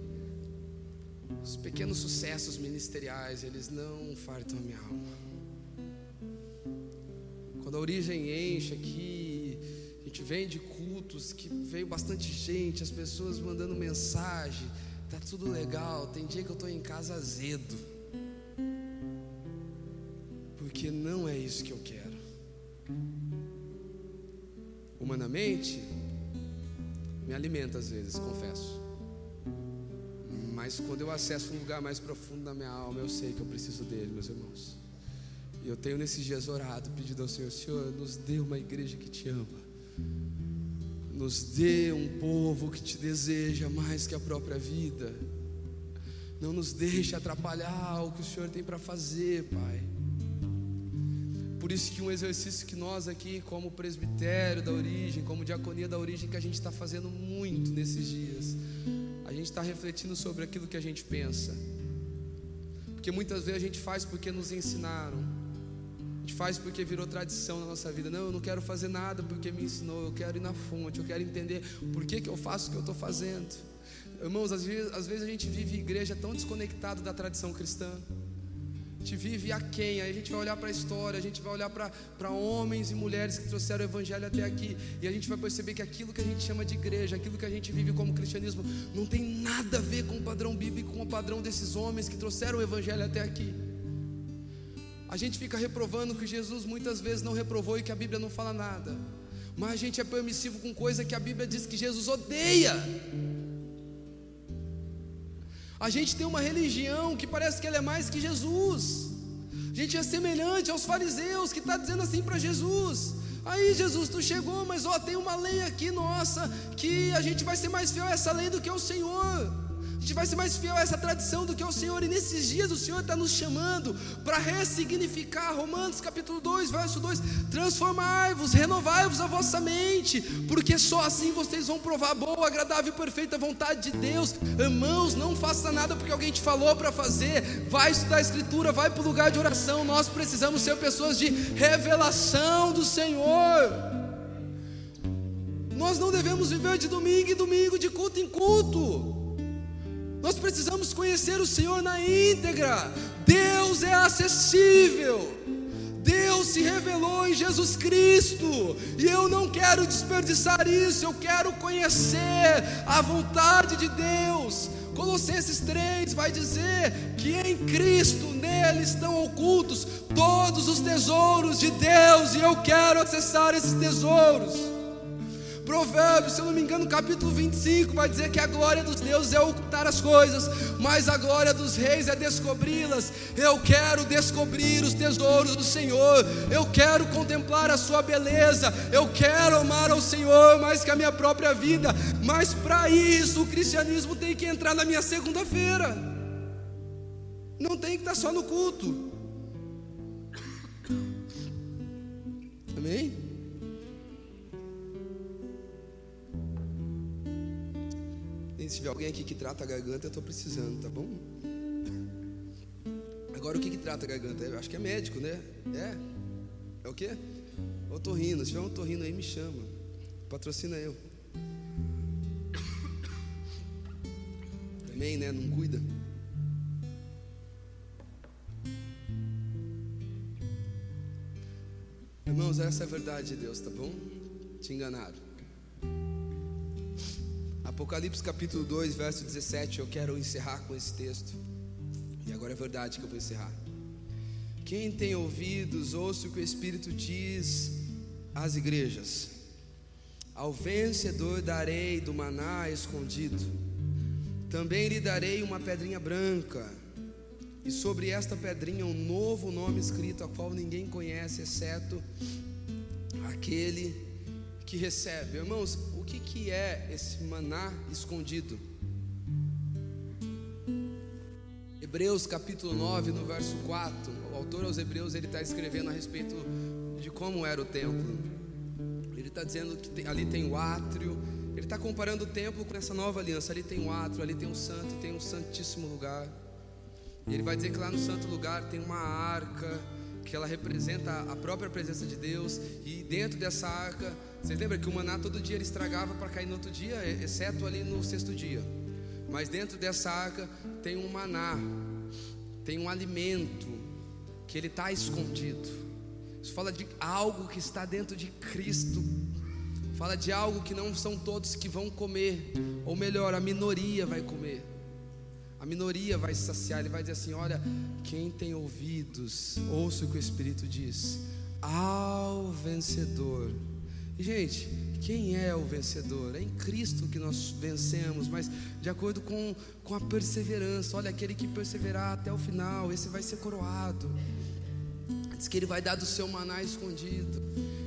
os pequenos sucessos ministeriais, eles não fartam a minha alma. Quando a origem enche aqui, a gente vem de cultos que veio bastante gente, as pessoas mandando mensagem, Tá tudo legal. Tem dia que eu estou em casa azedo. Porque não é isso que eu quero. Humanamente, me alimenta às vezes, confesso. Mas quando eu acesso um lugar mais profundo da minha alma, eu sei que eu preciso dele, meus irmãos. E eu tenho nesses dias orado, pedido ao Senhor: Senhor, nos dê uma igreja que te ama nos dê um povo que te deseja mais que a própria vida. Não nos deixe atrapalhar o que o Senhor tem para fazer, Pai. Por isso que um exercício que nós aqui, como presbitério da origem, como diaconia da origem, que a gente está fazendo muito nesses dias, a gente está refletindo sobre aquilo que a gente pensa. Porque muitas vezes a gente faz porque nos ensinaram gente faz porque virou tradição na nossa vida. Não, eu não quero fazer nada porque me ensinou. Eu quero ir na fonte. Eu quero entender por que, que eu faço o que eu estou fazendo. Irmãos, às vezes, às vezes a gente vive igreja tão desconectado da tradição cristã. A gente vive a quem? Aí a gente vai olhar para a história, a gente vai olhar para homens e mulheres que trouxeram o evangelho até aqui, e a gente vai perceber que aquilo que a gente chama de igreja, aquilo que a gente vive como cristianismo, não tem nada a ver com o padrão bíblico, com o padrão desses homens que trouxeram o evangelho até aqui. A gente fica reprovando que Jesus muitas vezes não reprovou e que a Bíblia não fala nada. Mas a gente é permissivo com coisa que a Bíblia diz que Jesus odeia. A gente tem uma religião que parece que ela é mais que Jesus. A gente é semelhante aos fariseus que está dizendo assim para Jesus. Aí Jesus, tu chegou, mas ó, tem uma lei aqui nossa que a gente vai ser mais fiel a essa lei do que ao Senhor. A gente vai ser mais fiel a essa tradição do que ao Senhor. E nesses dias o Senhor está nos chamando para ressignificar. Romanos capítulo 2, verso 2: Transformai-vos, renovai-vos a vossa mente, porque só assim vocês vão provar a boa, agradável e perfeita vontade de Deus. Irmãos, não faça nada porque alguém te falou para fazer. Vai estudar a Escritura, vai para o lugar de oração. Nós precisamos ser pessoas de revelação do Senhor. Nós não devemos viver de domingo em domingo, de culto em culto. Nós precisamos conhecer o Senhor na íntegra. Deus é acessível. Deus se revelou em Jesus Cristo, e eu não quero desperdiçar isso, eu quero conhecer a vontade de Deus. Colossenses 3 vai dizer que em Cristo, nele estão ocultos todos os tesouros de Deus, e eu quero acessar esses tesouros. Provérbios, se eu não me engano, capítulo 25 vai dizer que a glória dos deuses é ocultar as coisas, mas a glória dos reis é descobri-las. Eu quero descobrir os tesouros do Senhor, eu quero contemplar a sua beleza, eu quero amar ao Senhor mais que a minha própria vida, mas para isso o cristianismo tem que entrar na minha segunda-feira, não tem que estar só no culto. Amém? Se tiver alguém aqui que trata a garganta, eu estou precisando, tá bom? Agora o que, que trata a garganta? Eu acho que é médico, né? É? É o quê? Otorrino. Se tiver um otorrino aí, me chama. Patrocina eu. Também, né? Não cuida. Irmãos, essa é a verdade de Deus, tá bom? Te enganaram. Apocalipse capítulo 2, verso 17. Eu quero encerrar com esse texto. E agora é verdade que eu vou encerrar. Quem tem ouvidos, ouça o que o Espírito diz às igrejas. Ao vencedor darei do maná escondido. Também lhe darei uma pedrinha branca. E sobre esta pedrinha um novo nome escrito, a qual ninguém conhece, exceto aquele que recebe. Irmãos, que, que é esse maná escondido? Hebreus capítulo 9, no verso 4, o autor aos Hebreus ele está escrevendo a respeito de como era o templo. Ele está dizendo que tem, ali tem o átrio, ele está comparando o templo com essa nova aliança. Ali tem o átrio, ali tem o santo, tem um santíssimo lugar. E ele vai dizer que lá no santo lugar tem uma arca, que ela representa a própria presença de Deus, e dentro dessa arca vocês lembram que o maná todo dia ele estragava para cair no outro dia, exceto ali no sexto dia. Mas dentro dessa arca tem um maná, tem um alimento que ele está escondido. Isso fala de algo que está dentro de Cristo. Fala de algo que não são todos que vão comer, ou melhor, a minoria vai comer. A minoria vai se saciar. Ele vai dizer assim: Olha, quem tem ouvidos, ouça o que o Espírito diz. Ao vencedor Gente, quem é o vencedor? É em Cristo que nós vencemos, mas de acordo com, com a perseverança. Olha, aquele que perseverar até o final, esse vai ser coroado. Diz que ele vai dar do seu maná escondido.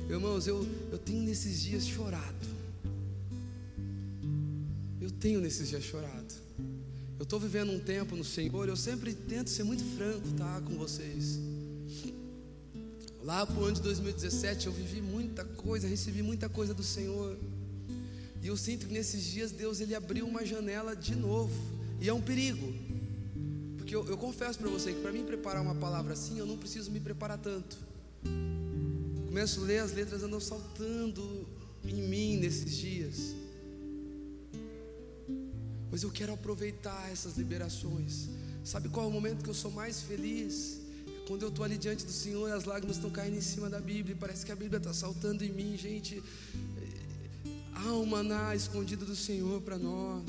Irmãos, eu, eu tenho nesses dias chorado. Eu tenho nesses dias chorado. Eu estou vivendo um tempo no Senhor, eu sempre tento ser muito franco, tá, com vocês. Lá para o ano de 2017 eu vivi muita coisa, recebi muita coisa do Senhor. E eu sinto que nesses dias Deus ele abriu uma janela de novo. E é um perigo. Porque eu, eu confesso para você que para mim preparar uma palavra assim, eu não preciso me preparar tanto. Começo a ler, as letras andam saltando em mim nesses dias. Mas eu quero aproveitar essas liberações. Sabe qual é o momento que eu sou mais feliz? Quando eu estou ali diante do Senhor, as lágrimas estão caindo em cima da Bíblia, parece que a Bíblia está saltando em mim, gente. Há um maná escondido do Senhor para nós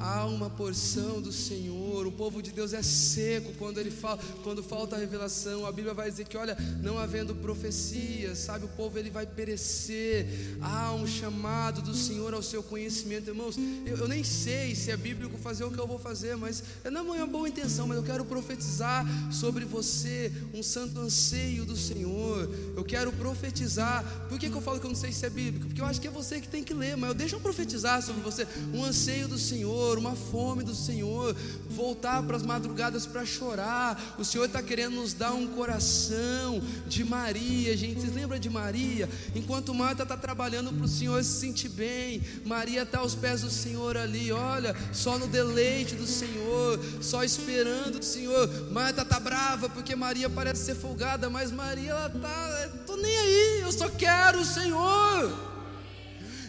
há uma porção do Senhor. O povo de Deus é seco quando ele fala, quando falta a revelação. A Bíblia vai dizer que, olha, não havendo profecia, sabe, o povo ele vai perecer. Há um chamado do Senhor ao seu conhecimento, irmãos. Eu, eu nem sei se é bíblico fazer o que eu vou fazer, mas é não é uma boa intenção, mas eu quero profetizar sobre você um santo anseio do Senhor. Eu quero profetizar. Por que, que eu falo que eu não sei se é bíblico? Porque eu acho que é você que tem que ler, mas eu deixo eu profetizar sobre você um anseio do Senhor Senhor, uma fome do Senhor, voltar para as madrugadas para chorar. O Senhor está querendo nos dar um coração de Maria, gente. Vocês lembram de Maria? Enquanto Marta está trabalhando para o Senhor se sentir bem, Maria está aos pés do Senhor ali, olha, só no deleite do Senhor, só esperando o Senhor. Marta está brava porque Maria parece ser folgada, mas Maria ela está, tô nem aí, eu só quero o Senhor.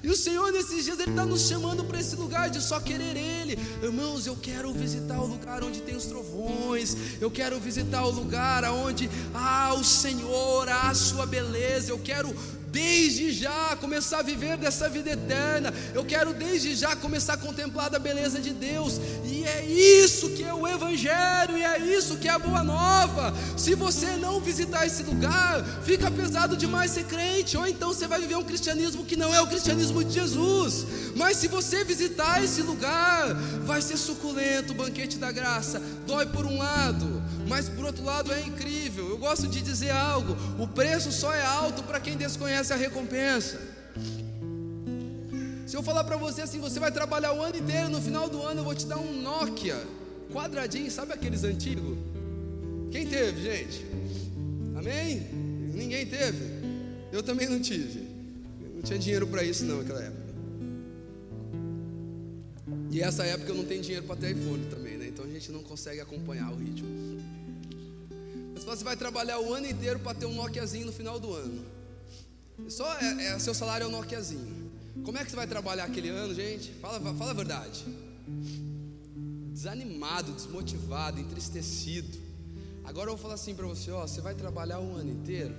E o Senhor nesses dias Ele está nos chamando para esse lugar de só querer Ele. Irmãos, eu quero visitar o lugar onde tem os trovões. Eu quero visitar o lugar onde ah, o Senhor, a sua beleza. Eu quero desde já começar a viver dessa vida eterna. Eu quero desde já começar a contemplar a beleza de Deus. E é isso que é o Evangelho, e é isso que é a boa nova. Se você não visitar esse lugar, fica pesado demais ser crente, ou então você vai viver um cristianismo que não é o cristianismo de Jesus. Mas se você visitar esse lugar, vai ser suculento o banquete da graça. Dói por um lado, mas por outro lado é incrível. Eu gosto de dizer algo: o preço só é alto para quem desconhece a recompensa. Se eu falar para você assim, você vai trabalhar o ano inteiro, no final do ano eu vou te dar um Nokia quadradinho, sabe aqueles antigos? Quem teve, gente? Amém? Ninguém teve. Eu também não tive. Eu não tinha dinheiro para isso não naquela época. E essa época eu não tenho dinheiro para ter iPhone também, né? Então a gente não consegue acompanhar o ritmo. Mas você vai trabalhar o ano inteiro para ter um Nokiazinho no final do ano. Só é, é, seu salário é um Nokiazinho. Como é que você vai trabalhar aquele ano, gente? Fala, fala a verdade. Desanimado, desmotivado, entristecido. Agora eu vou falar assim para você, ó, você vai trabalhar um ano inteiro.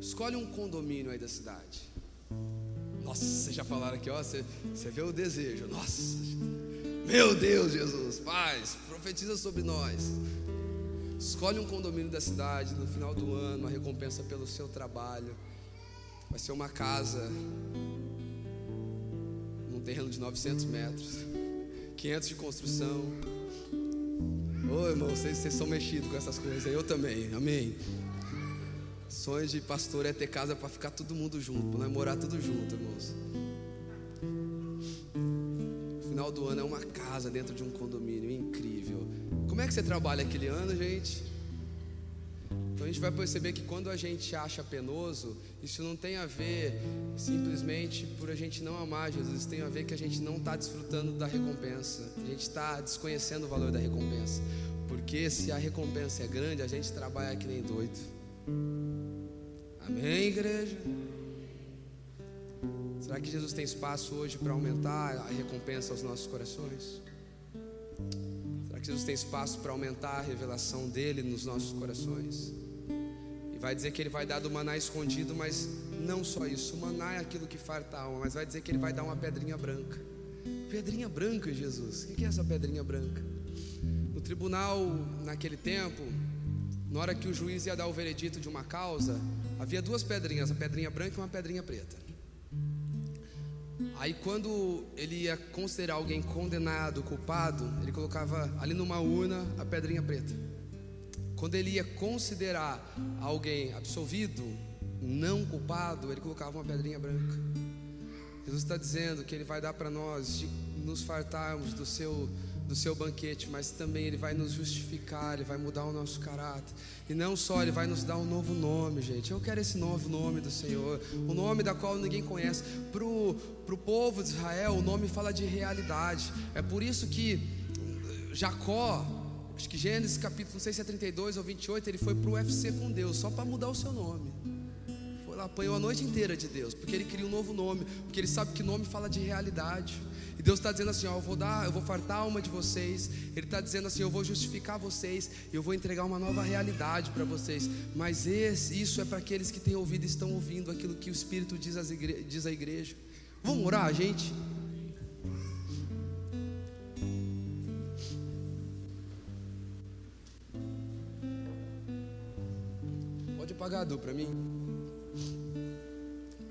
Escolhe um condomínio aí da cidade. Nossa, vocês já falaram aqui, ó, você, você vê o desejo. Nossa, meu Deus, Jesus, paz, profetiza sobre nós. Escolhe um condomínio da cidade no final do ano, uma recompensa pelo seu trabalho. Vai ser uma casa num terreno de 900 metros, 500 de construção. Ô irmão, vocês, vocês são mexidos com essas coisas, eu também, amém. Sonho de pastor é ter casa para ficar todo mundo junto, para morar tudo junto, irmãos. final do ano é uma casa dentro de um condomínio incrível. Como é que você trabalha aquele ano, gente? Então a gente vai perceber que quando a gente acha penoso, isso não tem a ver simplesmente por a gente não amar Jesus, tem a ver que a gente não está desfrutando da recompensa, a gente está desconhecendo o valor da recompensa. Porque se a recompensa é grande, a gente trabalha que nem doido. Amém, igreja? Será que Jesus tem espaço hoje para aumentar a recompensa aos nossos corações? Que Jesus tem espaço para aumentar a revelação dele nos nossos corações. E vai dizer que ele vai dar do maná escondido, mas não só isso. O maná é aquilo que farta a alma, mas vai dizer que ele vai dar uma pedrinha branca. Pedrinha branca, Jesus. O que é essa pedrinha branca? No tribunal, naquele tempo, na hora que o juiz ia dar o veredito de uma causa, havia duas pedrinhas, a pedrinha branca e uma pedrinha preta. Aí quando ele ia considerar alguém condenado, culpado, ele colocava ali numa urna a pedrinha preta. Quando ele ia considerar alguém absolvido, não culpado, ele colocava uma pedrinha branca. Jesus está dizendo que Ele vai dar para nós de nos fartarmos do seu do seu banquete, mas também Ele vai nos justificar, Ele vai mudar o nosso caráter. E não só, Ele vai nos dar um novo nome, gente. Eu quero esse novo nome do Senhor, o nome da qual ninguém conhece. Para o povo de Israel, o nome fala de realidade. É por isso que Jacó, acho que Gênesis capítulo, não sei se é 32 ou 28, ele foi para o UFC com Deus, só para mudar o seu nome. Apanhou a noite inteira de Deus, porque ele queria um novo nome, porque ele sabe que nome fala de realidade. E Deus está dizendo assim: ó, eu vou dar, eu vou fartar a alma de vocês. Ele está dizendo assim: eu vou justificar vocês, eu vou entregar uma nova realidade para vocês. Mas esse, isso é para aqueles que têm ouvido e estão ouvindo aquilo que o Espírito diz, às igre, diz à igreja. Vamos orar, gente? Pode apagar a para mim.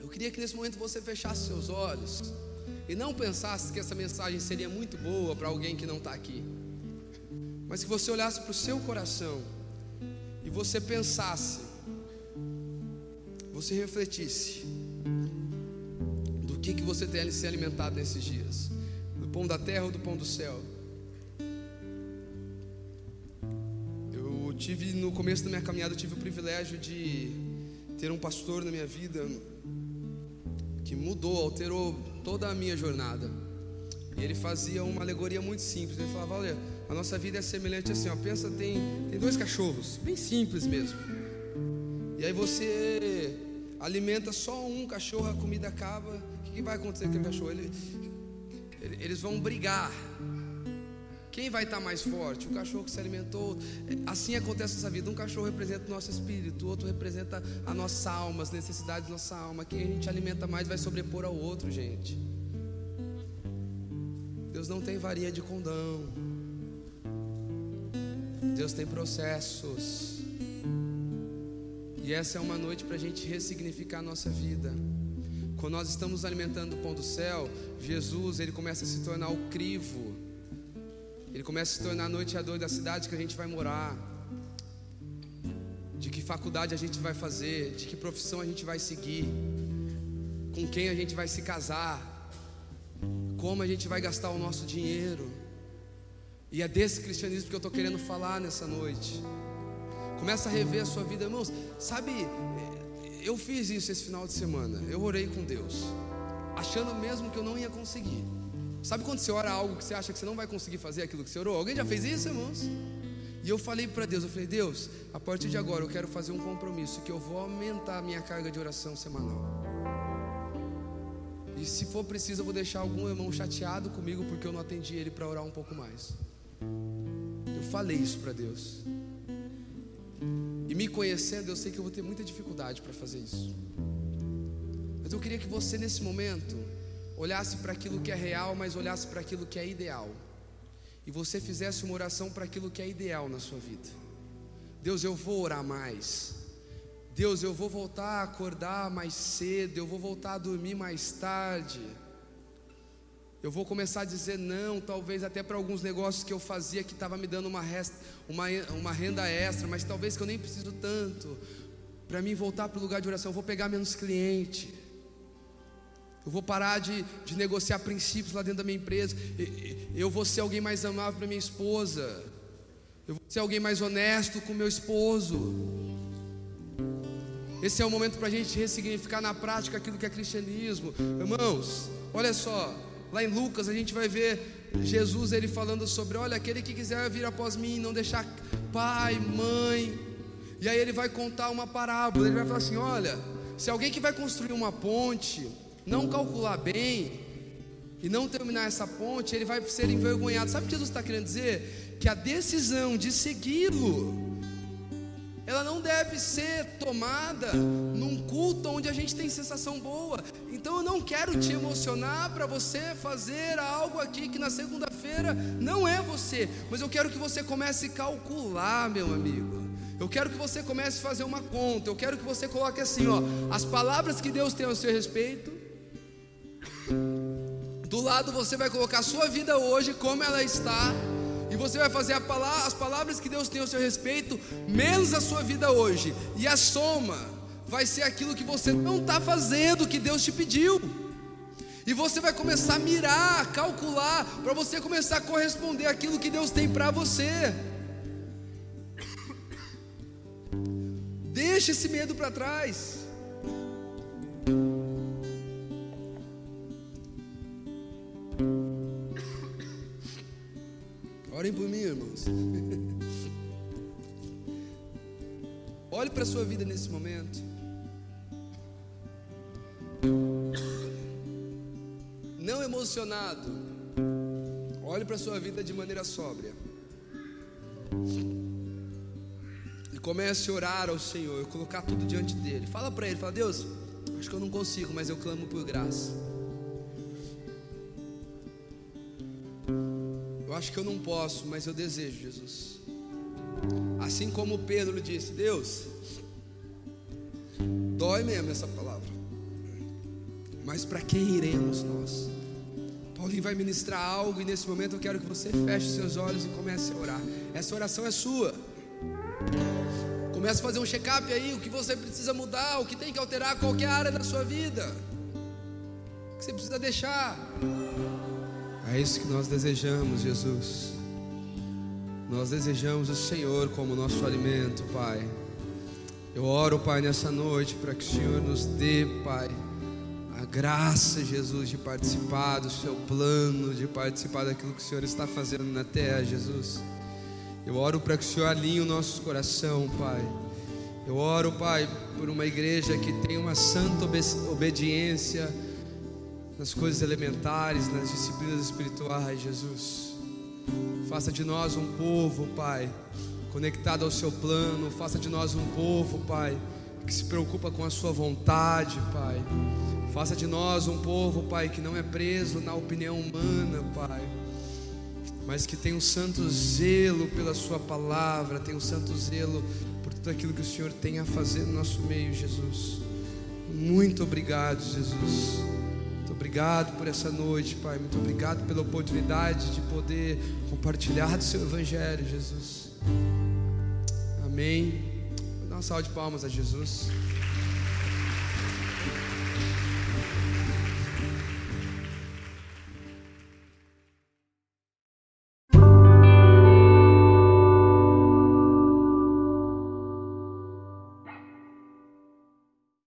Eu queria que nesse momento você fechasse seus olhos e não pensasse que essa mensagem seria muito boa para alguém que não está aqui, mas que você olhasse para o seu coração e você pensasse, você refletisse do que, que você tem se alimentado nesses dias, pão da terra ou do pão do céu? Eu tive no começo da minha caminhada, eu tive o privilégio de ter um pastor na minha vida que mudou, alterou toda a minha jornada. E ele fazia uma alegoria muito simples. Ele falava: Olha, a nossa vida é semelhante assim, ó. Pensa, tem, tem dois cachorros, bem simples mesmo. E aí você alimenta só um cachorro, a comida acaba. O que, que vai acontecer com aquele cachorro? Ele, ele, eles vão brigar. Quem vai estar mais forte? O cachorro que se alimentou. Assim acontece nessa vida. Um cachorro representa o nosso espírito, o outro representa a nossa alma, as necessidades da nossa alma. Quem a gente alimenta mais vai sobrepor ao outro, gente. Deus não tem varinha de condão. Deus tem processos. E essa é uma noite para a gente ressignificar a nossa vida. Quando nós estamos alimentando o pão do céu, Jesus ele começa a se tornar o crivo. Ele começa a se tornar a noite a dor da cidade que a gente vai morar. De que faculdade a gente vai fazer, de que profissão a gente vai seguir, com quem a gente vai se casar, como a gente vai gastar o nosso dinheiro. E é desse cristianismo que eu estou querendo falar nessa noite. Começa a rever a sua vida, irmãos. Sabe, eu fiz isso esse final de semana. Eu orei com Deus, achando mesmo que eu não ia conseguir. Sabe quando você ora algo que você acha que você não vai conseguir fazer aquilo que você orou? Alguém já fez isso, irmãos? E eu falei para Deus, eu falei, Deus, a partir de agora eu quero fazer um compromisso que eu vou aumentar a minha carga de oração semanal. E se for preciso, eu vou deixar algum irmão chateado comigo porque eu não atendi ele para orar um pouco mais. Eu falei isso para Deus. E me conhecendo, eu sei que eu vou ter muita dificuldade para fazer isso. Mas eu queria que você, nesse momento, olhasse para aquilo que é real, mas olhasse para aquilo que é ideal. E você fizesse uma oração para aquilo que é ideal na sua vida. Deus, eu vou orar mais. Deus, eu vou voltar a acordar mais cedo, eu vou voltar a dormir mais tarde. Eu vou começar a dizer não, talvez até para alguns negócios que eu fazia que estava me dando uma, resta, uma, uma renda extra, mas talvez que eu nem preciso tanto. Para mim voltar para o lugar de oração, eu vou pegar menos cliente. Eu vou parar de, de negociar princípios lá dentro da minha empresa. Eu vou ser alguém mais amável para minha esposa. Eu vou ser alguém mais honesto com meu esposo. Esse é o momento para a gente ressignificar na prática aquilo que é cristianismo. Irmãos, olha só, lá em Lucas a gente vai ver Jesus ele falando sobre, olha, aquele que quiser vir após mim, não deixar pai, mãe. E aí ele vai contar uma parábola, ele vai falar assim, olha, se alguém que vai construir uma ponte não calcular bem e não terminar essa ponte, ele vai ser envergonhado. Sabe o que Jesus está querendo dizer? Que a decisão de segui-lo ela não deve ser tomada num culto onde a gente tem sensação boa. Então eu não quero te emocionar para você fazer algo aqui que na segunda-feira não é você, mas eu quero que você comece a calcular, meu amigo. Eu quero que você comece a fazer uma conta. Eu quero que você coloque assim, ó, as palavras que Deus tem ao seu respeito. Do lado você vai colocar a sua vida hoje, como ela está e você vai fazer as palavras que Deus tem ao seu respeito, menos a sua vida hoje. E a soma vai ser aquilo que você não está fazendo, que Deus te pediu. E você vai começar a mirar, calcular, para você começar a corresponder aquilo que Deus tem para você. Deixa esse medo para trás. Orem por mim, irmãos. Olhe para a sua vida nesse momento. Não emocionado. Olhe para a sua vida de maneira sóbria. E comece a orar ao Senhor, colocar tudo diante dele. Fala para ele, fala: "Deus, acho que eu não consigo, mas eu clamo por graça." Acho que eu não posso, mas eu desejo, Jesus. Assim como Pedro disse: Deus, dói mesmo essa palavra, mas para quem iremos nós? Paulinho vai ministrar algo e nesse momento eu quero que você feche seus olhos e comece a orar. Essa oração é sua. Comece a fazer um check-up aí, o que você precisa mudar, o que tem que alterar, qualquer área da sua vida. O que você precisa deixar. É isso que nós desejamos, Jesus. Nós desejamos o Senhor como nosso alimento, Pai. Eu oro, Pai, nessa noite para que o Senhor nos dê, Pai, a graça, Jesus, de participar do seu plano, de participar daquilo que o Senhor está fazendo na terra, Jesus. Eu oro para que o Senhor alinhe o nosso coração, Pai. Eu oro, Pai, por uma igreja que tem uma santa obediência nas coisas elementares, nas disciplinas espirituais, Jesus. Faça de nós um povo, Pai, conectado ao seu plano. Faça de nós um povo, Pai, que se preocupa com a sua vontade, Pai. Faça de nós um povo, Pai, que não é preso na opinião humana, Pai, mas que tem um santo zelo pela Sua palavra, tem um santo zelo por tudo aquilo que o Senhor tem a fazer no nosso meio, Jesus. Muito obrigado, Jesus. Obrigado por essa noite, Pai. Muito obrigado pela oportunidade de poder compartilhar do Seu Evangelho, Jesus. Amém. Vou dar uma salva de palmas a Jesus.